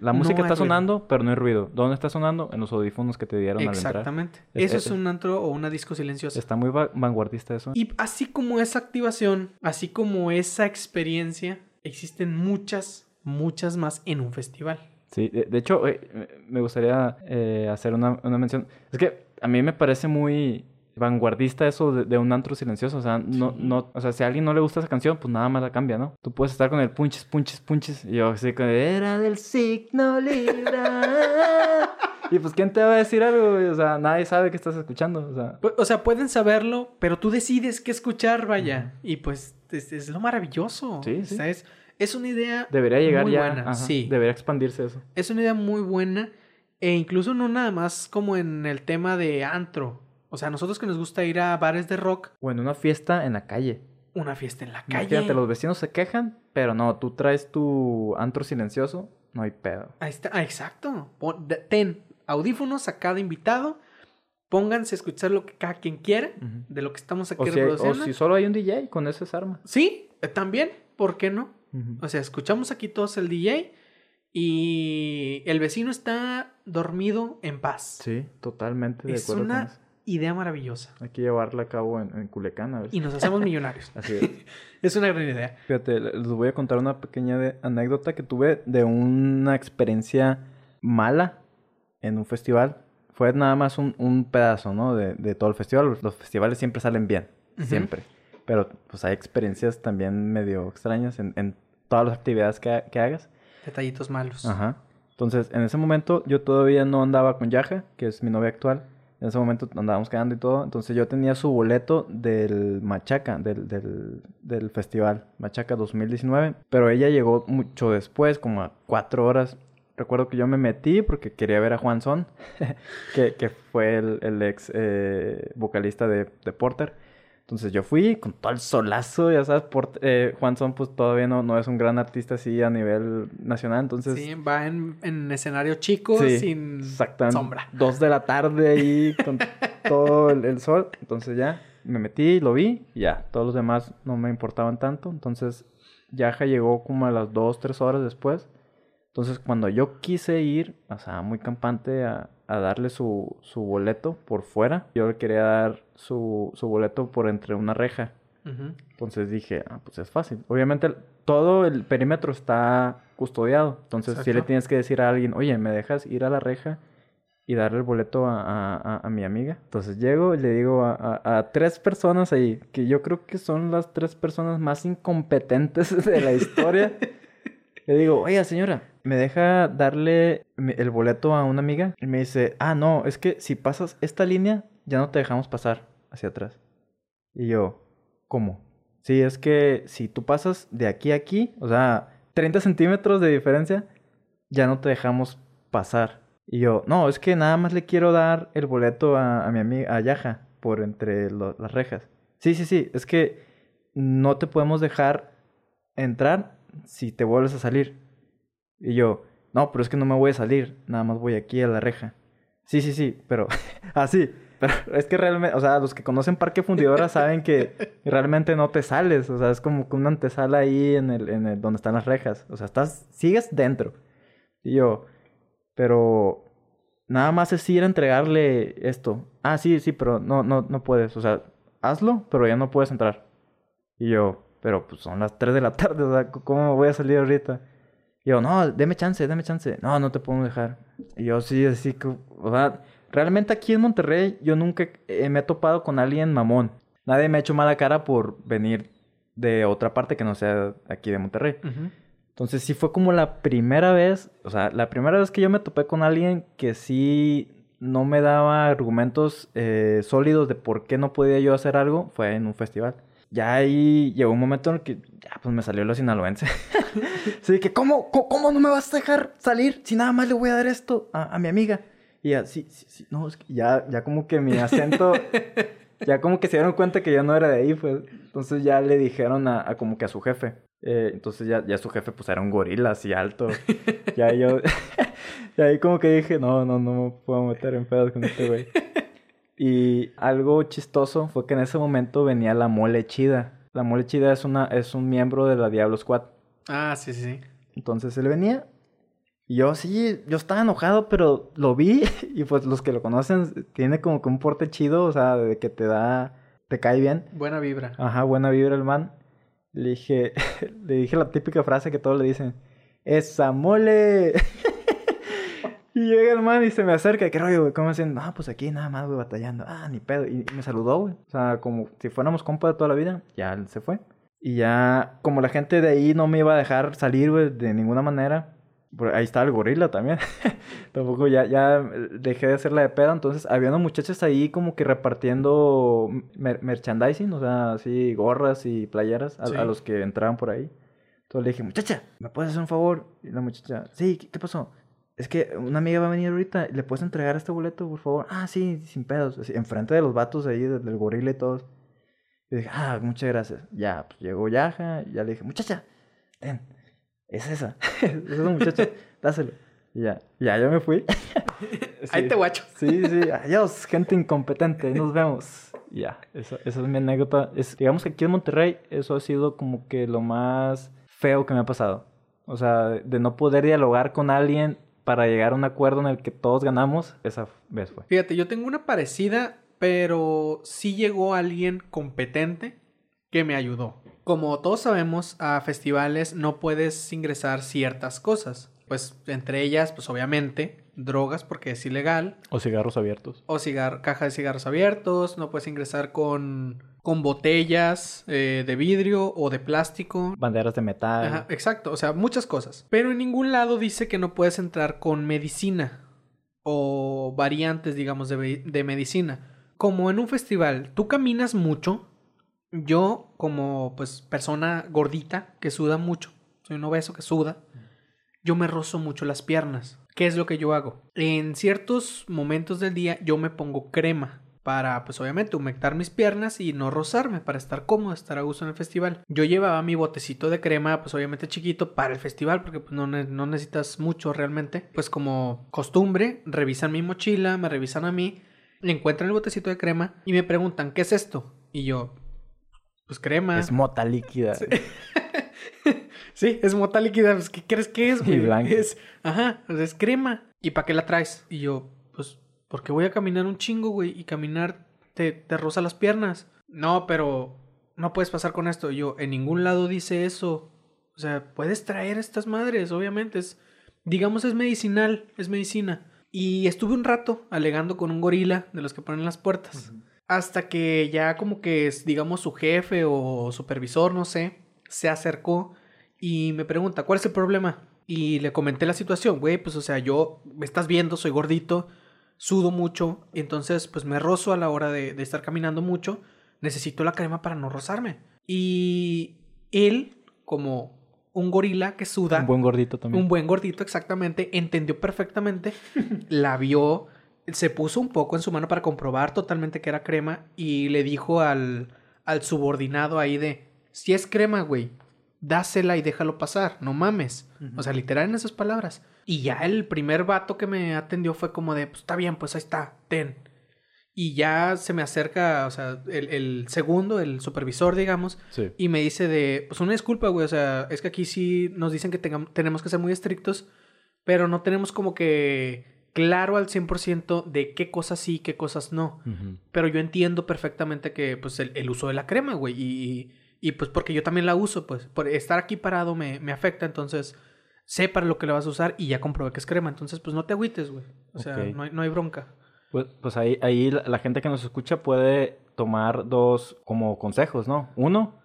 La música está ruido. sonando, pero no hay ruido. ¿Dónde está sonando? En los audífonos que te dieron al entrar. Exactamente. Es- Eso es- es un antro o una disco silenciosa. Está muy va- vanguardista eso. Y así como esa activación, así como esa experiencia, existen muchas, muchas más en un festival. Sí, de, de hecho, eh, me gustaría eh, hacer una, una mención. Es que a mí me parece muy vanguardista eso de, de un antro silencioso. O sea, no, Sí. no, o sea, si a alguien no le gusta esa canción, pues nada más la cambia, ¿no? Tú puedes estar con el punches, punches, punches. Y yo así con era del signo Libra. Y pues, ¿quién te va a decir algo? güey? O sea, nadie sabe que estás escuchando. O sea, O sea, pueden saberlo, pero tú decides qué escuchar, vaya. Y pues es, es lo maravilloso. Sí, O sí. sea, es, es una idea debería llegar muy ya. buena. ajá, sí. Debería expandirse eso. Es una idea muy buena. E incluso no nada más como en el tema de antro. O sea, nosotros que nos gusta ir a bares de rock, O en una fiesta en la calle. una fiesta en la calle. Imagínate, los vecinos se quejan, pero no, tú traes tu antro silencioso, no hay pedo. Ahí está, ah, exacto. Ten audífonos a cada invitado. Pónganse a escuchar lo que cada quien quiera de lo que estamos aquí O si, o reproduciendo. si solo hay un DJ, con eso es arma. Sí, eh, también, ¿por qué no? O sea, escuchamos aquí todos el DJ y el vecino está dormido en paz. Sí, totalmente de es acuerdo con una eso. idea maravillosa. Hay que llevarla a cabo en, en a ver. Y nos hacemos millonarios. Así es. es una gran idea. Fíjate, les voy a contar una pequeña de- anécdota que tuve de una experiencia mala en un festival. Fue nada más un, un pedazo, ¿no? De, de todo el festival. Los festivales siempre salen bien, siempre. Pero pues hay experiencias también medio extrañas en, en todas las actividades que, que hagas. Detallitos malos. Ajá. Entonces, en ese momento yo todavía no andaba con Yaja, que es mi novia actual. En ese momento andábamos quedando y todo. Entonces yo tenía su boleto del Machaca, del, del, del festival Machaca 2019. Pero ella llegó mucho después, como a cuatro horas. Recuerdo que yo me metí porque quería ver a Juan Son, que, que fue el, el ex eh, vocalista de, de Porter. Entonces yo fui con todo el solazo, ya sabes, Port- eh, Juan Son pues todavía no, no es un gran artista así a nivel nacional, entonces... Sí, va en, en escenario chico, Sí, sin sombra. Dos de la tarde ahí con todo el, el sol. Entonces ya me metí, lo vi y ya. Todos los demás no me importaban tanto. Entonces Yaja llegó como a las dos, tres horas después. Entonces cuando yo quise ir, o sea, muy campante a, a darle su, su boleto por fuera, yo le quería dar su, su boleto por entre una reja. Ujú. Entonces dije, ah, pues es fácil. Obviamente todo el perímetro está custodiado. Entonces si le Exacto. tienes que decir a alguien, oye, ¿me dejas ir a la reja y darle el boleto a, a- a- mi amiga? Entonces llego y le digo a, a- a tres personas ahí, que yo creo que son las tres personas más incompetentes de la historia. le digo, oiga señora, ¿me deja darle el boleto a una amiga? Y me dice, ah, no, es que si pasas esta línea, ya no te dejamos pasar hacia atrás. Y yo, ¿cómo? Sí, es que si tú pasas de aquí a aquí, o sea, 30 centímetros de diferencia, ya no te dejamos pasar. Y yo, no, es que nada más le quiero dar el boleto a, mi amiga, a Yaja, por entre las rejas. Sí, sí, sí, es que no te podemos dejar entrar si te vuelves a salir. Y yo, no, pero es que no me voy a salir, nada más voy aquí a la reja. Sí, sí, sí, pero así. pero es que realmente, o sea, los que conocen Parque Fundidora saben que realmente no te sales. O sea, es como que una antesala ahí en el, en el donde están las rejas. O sea, estás, sigues dentro. Y yo, pero nada más es ir a entregarle esto. Ah, sí, sí, pero no, no, no puedes. O sea, hazlo, pero ya no puedes entrar. Y yo, pero pues son las 3 de la tarde, o sea, ¿cómo me voy a salir ahorita? Y yo, no, deme chance, deme chance. No, no te podemos dejar. Y yo sí, así que, o sea, realmente aquí en Monterrey yo nunca eh, me he topado con alguien mamón. Nadie me ha hecho mala cara por venir de otra parte que no sea aquí de Monterrey. Entonces sí fue como la primera vez, o sea, la primera vez que yo me topé con alguien que sí no me daba argumentos eh, sólidos de por qué no podía yo hacer algo fue en un festival. Ya ahí llegó un momento en el que ya pues me salió lo sinaloense. Así que, ¿cómo, cómo, cómo no me vas a dejar salir si nada más le voy a dar esto a, a mi amiga? Y ya, sí, sí, sí, no, es que ya, ya como que mi acento, ya como que se dieron cuenta que yo no era de ahí, pues. Entonces ya le dijeron a, a como que a su jefe. Eh, entonces ya, ya su jefe pues era un gorila así alto. ya yo, y ahí como que dije, no, no, no me puedo meter en pedos con este güey. Y algo chistoso fue que en ese momento venía la mole chida. La mole chida es, una, es un miembro de la Diablo Squad. Ah, sí, sí, sí. Entonces él venía. Y yo sí, yo estaba enojado, pero lo vi. Y pues los que lo conocen, tiene como que un porte chido, o sea, de que te da, te cae bien. Buena vibra. Ajá, buena vibra el man. Le dije, le dije la típica frase que todos le dicen. ¡Esa mole! y llega el man y se me acerca. ¿Qué rollo, güey? ¿Cómo hacen? Ah, pues aquí nada más, güey, batallando. Ah, ni pedo. Y me saludó, güey. O sea, como si fuéramos compas de toda la vida. Ya él se fue. Y ya, como la gente de ahí no me iba a dejar salir, güey, de ninguna manera. Ahí estaba el gorila también. Tampoco ya, ya dejé de hacerla de pedo. Entonces, había unos muchachos ahí como que repartiendo mer- merchandising, o sea, así gorras y playeras a, Sí. a los que entraban por ahí. Entonces le dije, muchacha, ¿me puedes hacer un favor? Y la muchacha, sí, ¿qué, qué pasó? Es que una amiga va a venir ahorita, ¿le puedes entregar este boleto, por favor? Ah, sí, sin pedos. Así, enfrente de los vatos ahí, del, gorila y todos. Y dije, ah, muchas gracias. Ya, pues llegó Yaja, y ya le dije, muchacha, ten, es esa. es esa muchacha, dáselo. Y ya, ya, yo me fui. Ahí te guacho. Sí, sí, adiós, gente incompetente, nos vemos. Y Ya, eso, esa es mi anécdota. Es, digamos que aquí en Monterrey, eso ha sido como que lo más feo que me ha pasado. O sea, de no poder dialogar con alguien para llegar a un acuerdo en el que todos ganamos, esa vez fue. Fíjate, yo tengo una parecida, pero sí llegó alguien competente que me ayudó. Como todos sabemos, a festivales no puedes ingresar ciertas cosas. Pues entre ellas, pues obviamente, drogas porque es ilegal. O cigarros abiertos. O cigar caja de cigarros abiertos. No puedes ingresar con, con botellas eh, de vidrio o de plástico. Banderas de metal. Ajá, exacto, o sea, muchas cosas. Pero en ningún lado dice que no puedes entrar con medicina o variantes, digamos, de, de medicina. Como en un festival, tú caminas mucho. Yo, como pues persona gordita que suda mucho, soy un obeso que suda, yo me rozo mucho las piernas. ¿Qué es lo que yo hago? En ciertos momentos del día yo me pongo crema para, pues obviamente, humectar mis piernas y no rozarme, para estar cómodo, estar a gusto en el festival. Yo llevaba mi botecito de crema, pues obviamente chiquito, para el festival, porque pues, no, no necesitas mucho realmente. Pues como costumbre, revisan mi mochila, me revisan a mí, le encuentran el botecito de crema y me preguntan, ¿qué es esto? Y yo, pues crema. Es mota líquida. Sí, es mota líquida. Pues, ¿Qué crees que es, Y güey? Es, ajá, sea, es crema. ¿Y para qué la traes? Y yo, pues, porque voy a caminar un chingo, güey. Y caminar te, te roza las piernas. No, pero no puedes pasar con esto. Yo, en ningún lado dice eso. O sea, puedes traer estas madres, obviamente. Es, digamos, es medicinal, es medicina. Y estuve un rato alegando con un gorila de los que ponen las puertas. Hasta que ya como que es, digamos, su jefe o supervisor, no sé, se acercó y me pregunta, ¿cuál es el problema? Y le comenté la situación, güey, pues o sea, yo, me estás viendo, soy gordito, sudo mucho, entonces pues me rozo a la hora de, de estar caminando mucho, necesito la crema para no rozarme. Y él, como un gorila que suda, Un buen gordito también. un buen gordito, exactamente. Entendió perfectamente. la vio. Se puso un poco en su mano para comprobar totalmente que era crema. Y le dijo al, al subordinado ahí de: Si es crema, güey, dásela y déjalo pasar. No mames. O sea, literal en esas palabras. Y ya el primer vato que me atendió fue como de: Pues está bien, pues ahí está, ten. Y ya se me acerca, o sea, el, el segundo, el supervisor, digamos, Sí. y me dice de, pues una disculpa, güey, o sea, es que aquí sí nos dicen que tengam- tenemos que ser muy estrictos, pero no tenemos como que claro al 100% de qué cosas sí y qué cosas no. Pero yo entiendo perfectamente que, pues, el, el uso de la crema, güey, y, y, pues porque yo también la uso, pues, por estar aquí parado me, me afecta, entonces sé para lo que la vas a usar y ya comprobé que es crema, entonces, pues, no te agüites, güey. O sea, no, hay, no hay bronca. Pues, pues ahí, ahí la, la gente que nos escucha puede tomar dos como consejos, ¿no? Uno,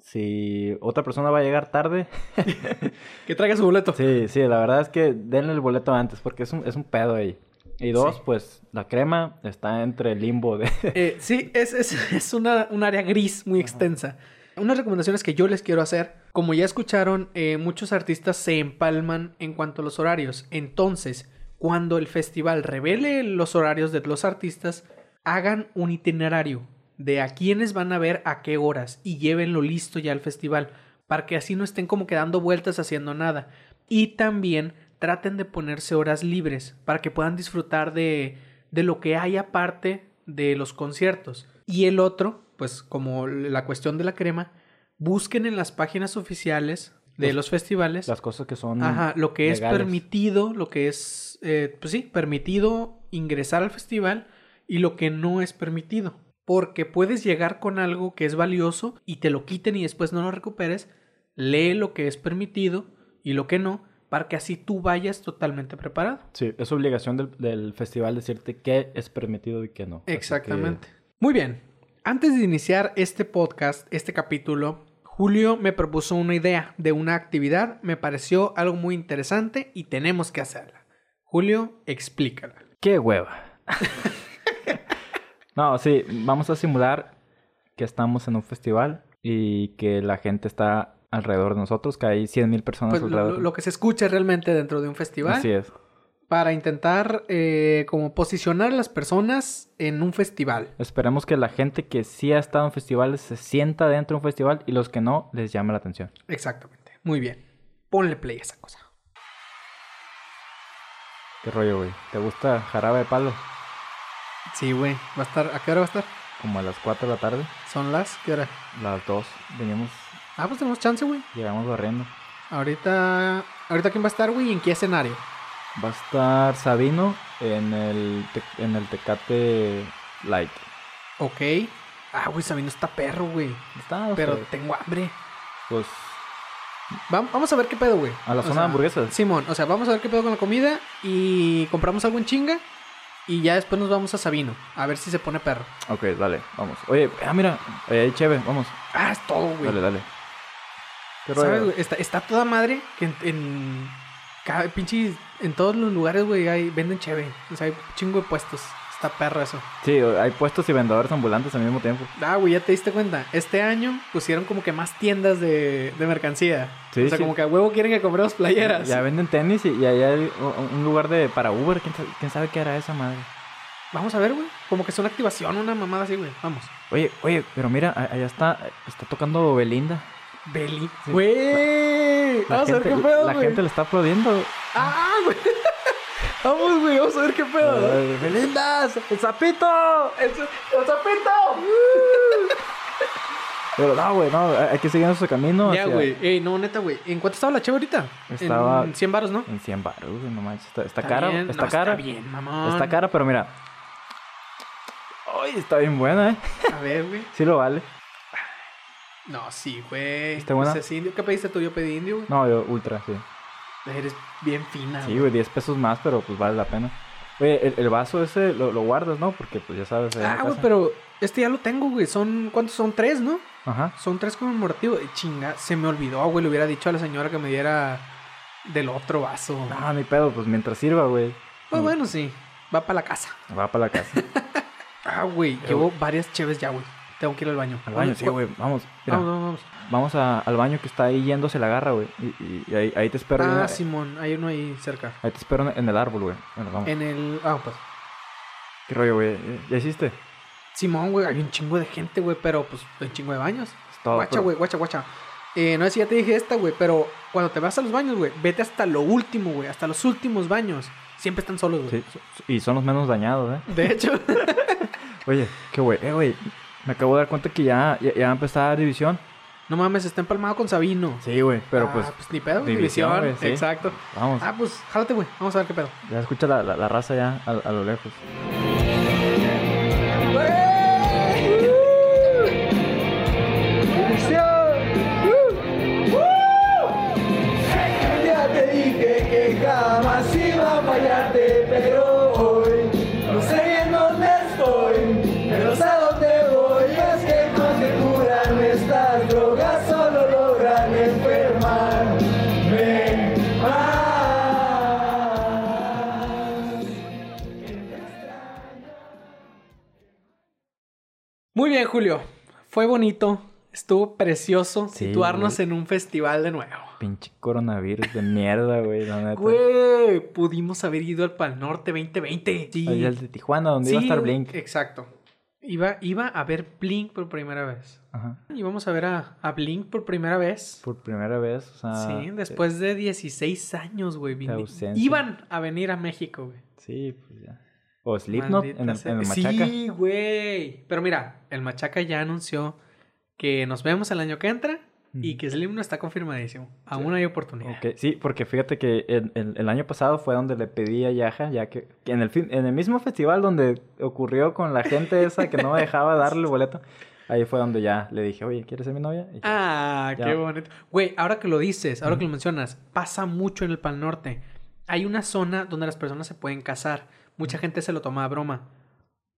si otra persona va a llegar tarde, Que traiga su boleto. sí, sí, la verdad es que denle el boleto antes porque es un, es un pedo ahí. Y dos, Sí. pues la crema está entre el limbo de... Eh, sí, es, es, es una, un área gris muy extensa. Unas recomendaciones que yo les quiero hacer. Como ya escucharon, eh, muchos artistas se empalman en cuanto a los horarios. Entonces, cuando el festival revele los horarios de los artistas, hagan un itinerario de a quiénes van a ver a qué horas y llévenlo listo ya al festival para que así no estén como que dando vueltas haciendo nada. Y también traten de ponerse horas libres para que puedan disfrutar de, de lo que hay aparte de los conciertos. Y el otro, pues como la cuestión de la crema, busquen en las páginas oficiales de Los- los festivales Las cosas que son... Ajá, lo que es permitido, lo que es, eh, pues sí, permitido ingresar al festival y lo que no es permitido. Porque puedes llegar con algo que es valioso y te lo quiten y después no lo recuperes. Lee lo que es permitido y lo que no, para que así tú vayas totalmente preparado. Sí, es obligación del, del festival decirte qué es permitido y qué no. Que- Exactamente. Muy bien. Antes de iniciar este podcast, este capítulo, Julio me propuso una idea de una actividad. Me pareció algo muy interesante y tenemos que hacerla. Julio, explícala. ¡Qué hueva! no, sí, vamos a simular que estamos en un festival y que la gente está alrededor de nosotros, que hay 100.000 personas Pues alrededor. lo- lo que se escucha realmente dentro de un festival. Así es. Para intentar eh, como posicionar a las personas en un festival. Esperemos que la gente que sí ha estado en festivales se sienta dentro de un festival y los que no les llame la atención. Exactamente. Muy bien. Ponle play a esa cosa. ¿Qué rollo, güey? ¿Te gusta jarabe de palo? Sí, güey. Va a estar. ¿A qué hora va a estar? Como a las 4 de la tarde, Son las. ¿Qué hora? las 2, venimos, Ah, pues tenemos chance, güey. llegamos barriendo. Ahorita. Ahorita quién va a estar, güey, y en qué escenario. Va a estar Sabino en el, en el Tecate Light. Ok. Ah, güey, Sabino está perro, güey. Está, Pero tengo hambre. pues Va- Vamos a ver qué pedo, güey. a la O zona sea, de hamburguesas. Simón, o sea, vamos a ver qué pedo con la comida y compramos algo en chinga y ya después nos vamos a Sabino a ver si se pone perro. Ok, dale, vamos. Oye, ah, mira, eh, chévere, vamos. Ah, es todo, güey. Dale, dale. ¿Qué ¿Sabes, güey? Está, está toda madre que en, en cada pinche en todos los lugares, güey, hay venden cheve. O sea, hay chingo de puestos. Está perro eso. Sí, hay puestos y vendedores ambulantes al mismo tiempo. Ah, güey, ya te diste cuenta. Este año pusieron como que más tiendas de, de mercancía. Sí, o sea, sí. como que a huevo quieren que compremos playeras. Ya venden tenis y, y ahí hay un, lugar de para Uber. ¿Quién sabe, quién sabe qué era esa madre? Vamos a ver, güey. Como que es una activación, una mamada así, güey. Vamos. Oye, oye, pero mira, allá está, está tocando Belinda. Beli. Sí. Güey. Vamos a ver qué pedo, la gente le está aplaudiendo. Ah, güey. Vamos, güey. Vamos a ver qué pedo. Ay, ¡Belinda! ¡El sapito! ¡El, el zapito! Pero no, güey, no, hay que seguir nuestro camino. Ya, hacia- güey. Ey, no, neta, güey. ¿En cuánto estaba la cheve ahorita? Estaba- En 100 baros, ¿no? En 100 baros, güey, no manches. Está, está cara, bien. está No, cara. Está bien, mamón. Está cara, pero mira. Ay, está bien buena, ¿eh? A ver, güey. Sí lo vale. No, sí, güey. ¿Está buena? Es indio. ¿Qué pediste tú? Yo pedí indio, güey. No, yo ultra, sí. Eres bien fina, Sí, güey, 10 pesos más, pero pues vale la pena. Oye, el, el vaso ese lo, lo guardas, ¿no? Porque pues ya sabes. Ah, güey, pero este ya lo tengo, güey. Son, ¿cuántos son? Tres, ¿no? Ajá. Son tres conmemorativos. Chinga, se me olvidó, güey. Le hubiera dicho a la señora que me diera del otro vaso. No, ni pedo, pues mientras sirva, güey. Pues bueno, sí. Va para la casa. Va para la casa. Ah, güey. Llevo varias cheves ya, güey. Tengo que ir al baño. Al baño, sí, güey. Vamos. Mira, Vamos, vamos, vamos. vamos a- al baño que está ahí yéndose la garra, güey. Y, y- y ahí, ahí te espero. Ah, en- Simón. Hay uno ahí cerca. Ahí te espero en el árbol, güey. Bueno, vamos. En el... Ah, pues. ¿Qué rollo, güey? ¿Ya hiciste? Simón, güey. Hay un chingo de gente, güey. Pero, pues, un chingo de baños. Es todo, guacha, pero- güey. Guacha, guacha. Eh, no sé si ya te dije esta, güey. Pero cuando te vas a los baños, güey. Vete hasta lo último, güey. Hasta los últimos baños. Siempre están solos, güey. Sí, y son los menos dañados, ¿eh? De hecho... Oye, qué güey. Eh, güey. Me acabo de dar cuenta que ya, ya, ya empezar la división. no mames, está empalmado con Sabino. Sí, güey. Pero Ah, pues, pues ni pedo, división, división. güey, sí. Exacto. vamos. Ah, pues jálate, güey. Vamos a ver qué pedo. Ya escucha la, la, la raza ya a, a lo lejos. Ya te dije que jamás iba a fallarte, pero Muy bien, Julio. Fue bonito. Estuvo precioso Sí, situarnos güey. en un festival de nuevo. Pinche coronavirus de mierda, güey, la neta. Güey, pudimos haber ido al Pal Norte 2020. Sí. El de Tijuana, donde iba a estar Blink. Exacto. Iba, iba a ver Blink por primera vez. Ajá. Íbamos a ver a, a Blink por primera vez. Por primera vez, o sea... sí, después de 16 años, güey. Iban a venir a México, güey. Sí, pues ya. O Slipknot en el, en el Machaca. Sí, güey. Pero mira, el Machaca ya anunció que nos vemos el año que entra y Ujú. que Slim no está confirmadísimo. Aún hay oportunidad. Ok, Sí, porque fíjate que el, el- el año pasado fue donde le pedí a Yaja, ya que, que en, el fin- en el mismo festival donde ocurrió con la gente esa que no me dejaba darle el boleto, ahí fue donde ya le dije, oye, ¿quieres ser mi novia? Y ya. Ah, Ya. qué bonito. Güey, ahora que lo dices, ahora que lo mencionas, pasa mucho en el Pal Norte. Hay una zona donde las personas se pueden casar. Mucha gente se lo toma a broma.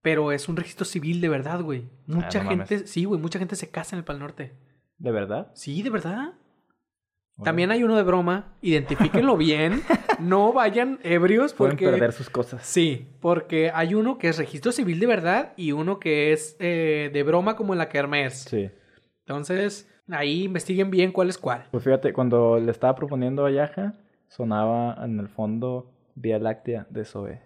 Pero es un registro civil de verdad, güey. Mucha Ah, no gente, mames. sí, güey, mucha gente se casa en el Pal Norte. ¿De verdad? Sí, de verdad. Bueno, También hay uno de broma. Identifíquenlo bien. No vayan ebrios Pueden porque... perder sus cosas. Sí, porque hay uno que es registro civil de verdad y uno que es eh, de broma como en la Kermés. Sí. Entonces, ahí investiguen bien cuál es cuál. Pues fíjate, cuando le estaba proponiendo a Yaja, sonaba en el fondo Vía Láctea de Zoe.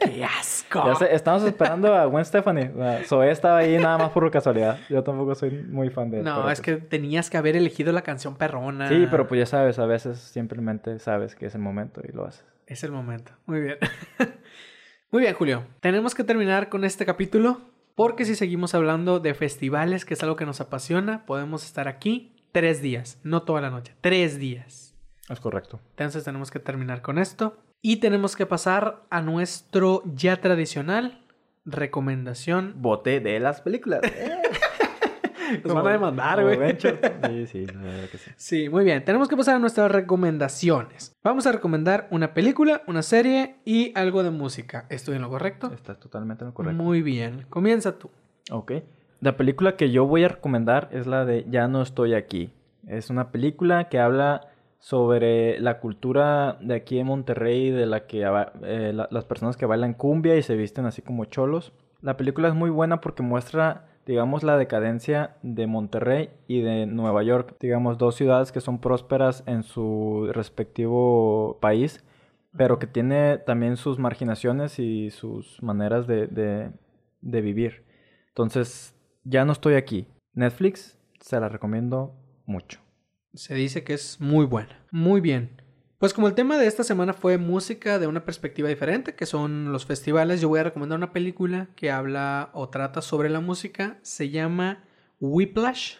¡Qué asco! Ya sé, estamos esperando a Gwen Stephanie. O sea, Zoe estaba ahí nada más por casualidad. Yo tampoco soy muy fan de él. No, es pues- que tenías que haber elegido la canción perrona. Sí, pero pues ya sabes, a veces simplemente sabes que es el momento y lo haces. Es el momento. Muy bien. Muy bien, Julio. Tenemos que terminar con este capítulo porque si seguimos hablando de festivales, que es algo que nos apasiona, podemos estar aquí tres días, no toda la noche, tres días. Es correcto. Entonces tenemos que terminar con esto y tenemos que pasar a nuestro ya tradicional recomendación. Bote de las películas. Nos van a demandar, güey. Sí, sí, la verdad que sí. Sí, muy bien. Tenemos que pasar a nuestras recomendaciones. Vamos a recomendar una película, una serie y algo de música. ¿Estoy en lo correcto? Estás totalmente en lo correcto. Muy bien. Comienza tú. Ok. La película que yo voy a recomendar es la de Ya no estoy aquí. Es una película que habla sobre la cultura de aquí en Monterrey, de la que eh, la- las personas que bailan cumbia y se visten así como cholos. La película es muy buena porque muestra, digamos, la decadencia de Monterrey y de Nueva York. Digamos, dos ciudades que son prósperas en su respectivo país, pero que tiene también sus marginaciones y sus maneras de, de- de vivir. Entonces, ya no estoy aquí. Netflix, se la recomiendo mucho. Se dice que es muy buena. Muy bien. Pues como el tema de esta semana fue música de una perspectiva diferente, que son los festivales, yo voy a recomendar una película que habla o trata sobre la música. Se llama Whiplash.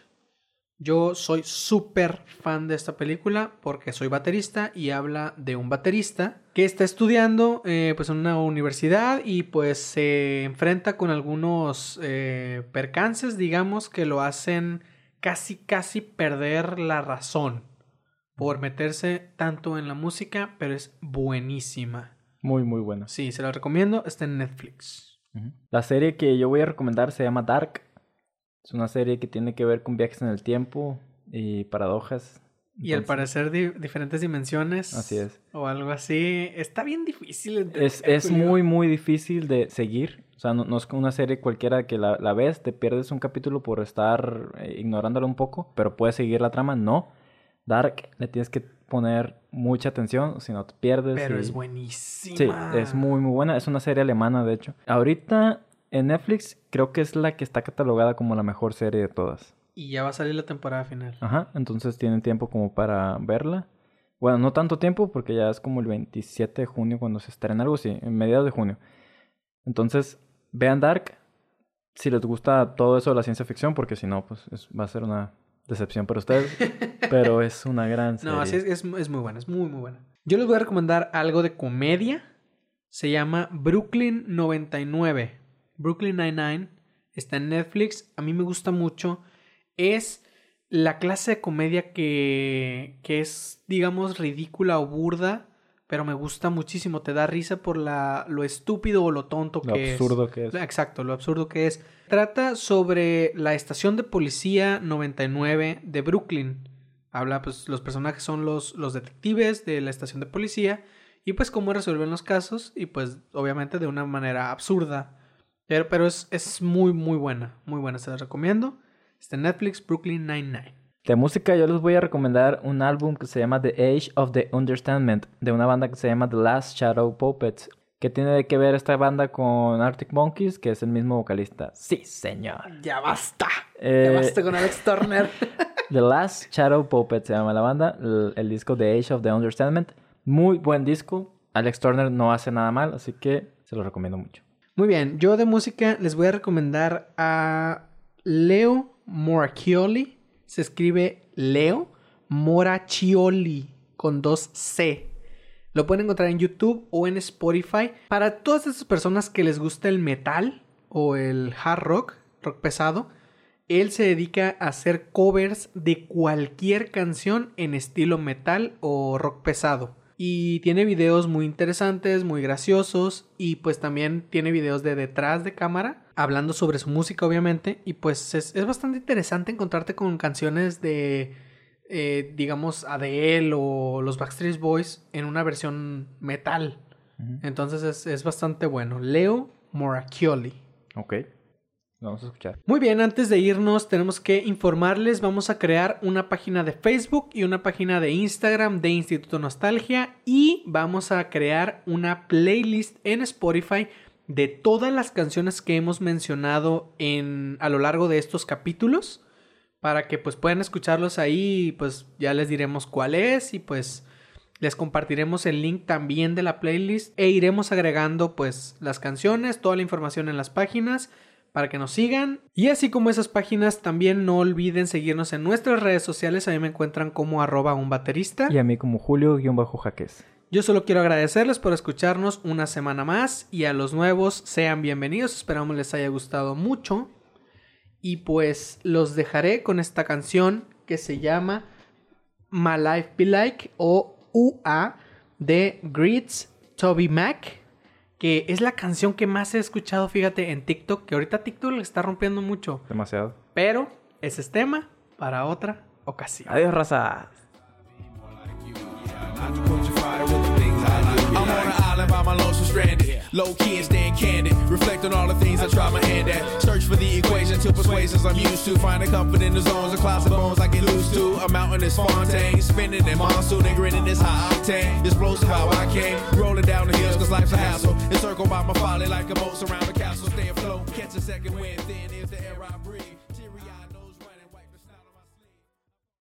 Yo soy súper fan de esta película porque soy baterista y habla de un baterista que está estudiando eh, pues en una universidad y pues se enfrenta con algunos eh, percances, digamos, que lo hacen casi, casi perder la razón por meterse tanto en la música, pero es buenísima. Muy, muy buena. Sí, se la recomiendo, está en Netflix. La serie que yo voy a recomendar se llama Dark. Es una serie que tiene que ver con viajes en el tiempo y paradojas. Y al parecer di- diferentes dimensiones. Así es. O algo así. Está bien difícil. Es, es muy, muy difícil de seguir. O sea, no, no es una serie cualquiera que la, la ves, te pierdes un capítulo por estar eh, ignorándolo un poco, pero puedes seguir la trama. No. Dark, le tienes que poner mucha atención, si no te pierdes. Pero y- es buenísima. Sí, es muy, muy buena. Es una serie alemana, de hecho. Ahorita en Netflix creo que es la que está catalogada como la mejor serie de todas. Y ya va a salir la temporada final. Ajá, entonces tienen tiempo como para verla. Bueno, no tanto tiempo porque ya es como el 27 de junio cuando se estrena algo así, en mediados de junio. Entonces, vean Dark si les gusta todo eso de la ciencia ficción, porque si no, pues es- va a ser una decepción para ustedes. pero es una gran serie. No, así es, es, es muy buena, es muy, muy buena. Yo les voy a recomendar algo de comedia. Se llama Brooklyn 99. Brooklyn 99. Está en Netflix. A mí me gusta mucho. Es la clase de comedia que, que es, digamos, ridícula o burda. Pero me gusta muchísimo. Te da risa por la, lo estúpido o lo tonto Lo que es. absurdo que es. Exacto, lo absurdo que es. Trata sobre la estación de policía 99 de Brooklyn. Habla, pues, los personajes son los, los detectives de la estación de policía y pues cómo resuelven los casos y pues obviamente de una manera absurda. Pero, pero es, es muy, muy buena. Muy buena, se la recomiendo. Está en Netflix, Brooklyn Nine-Nine. De música yo les voy a recomendar un álbum que se llama The Age of the Understandment de una banda que se llama The Last Shadow Puppets. ¿Qué tiene que ver esta banda con Arctic Monkeys? Que es el mismo vocalista. Sí, señor. Ya basta. Eh, Ya basta con Alex Turner. The Last Shadow Puppets se llama la banda. El, el disco The Age of the Understandment. Muy buen disco. Alex Turner no hace nada mal, así que se lo recomiendo mucho. Muy bien, yo de música les voy a recomendar a Leo Moracchioli. Se escribe Leo Moracchioli con dos C. Lo pueden encontrar en YouTube o en Spotify. Para todas esas personas que les gusta el metal o el hard rock, rock pesado, él se dedica a hacer covers de cualquier canción en estilo metal o rock pesado. Y tiene videos muy interesantes, muy graciosos. Y pues también tiene videos de detrás de cámara. Hablando sobre su música, obviamente. Y pues es, es bastante interesante encontrarte con canciones de. eh, digamos, Adele o los Backstreet Boys en una versión metal. Entonces es, es bastante bueno. Leo Moracchioli. Ok. Vamos a escuchar. Muy bien, antes de irnos tenemos que informarles, vamos a crear una página de Facebook y una página de Instagram de Instituto Nostalgia y vamos a crear una playlist en Spotify de todas las canciones que hemos mencionado en a lo largo de estos capítulos para que pues puedan escucharlos ahí y pues ya les diremos cuál es y pues les compartiremos el link también de la playlist e iremos agregando pues las canciones, toda la información en las páginas para que nos sigan. Y así como esas páginas, también no olviden seguirnos en nuestras redes sociales. A mí me encuentran como arroba un baterista. Y a mí como Julio-Jaques. Yo solo quiero agradecerles por escucharnos una semana más y a los nuevos sean bienvenidos. Esperamos les haya gustado mucho. Y pues los dejaré con esta canción que se llama My Life Be Like o UA de Grits Toby Mac que es la canción que más he escuchado, fíjate, en TikTok, que ahorita TikTok le está rompiendo mucho. Demasiado. Pero ese es tema para otra ocasión. Adiós, raza. Low so stranded Low key and staying candid. Reflect on all the things I try my hand at. Search for the equation to persuasions I'm used to. Finding comfort in the zones of and bones I get loose to. A mountain is Fontaine. Spinning in monsoon and grinning this high octane. Explosive how I came. Rolling down the hills cause life's a hassle. Encircled by my folly like a moat surround the castle. Stay afloat. Catch a second wind. Thin is the air I breathe.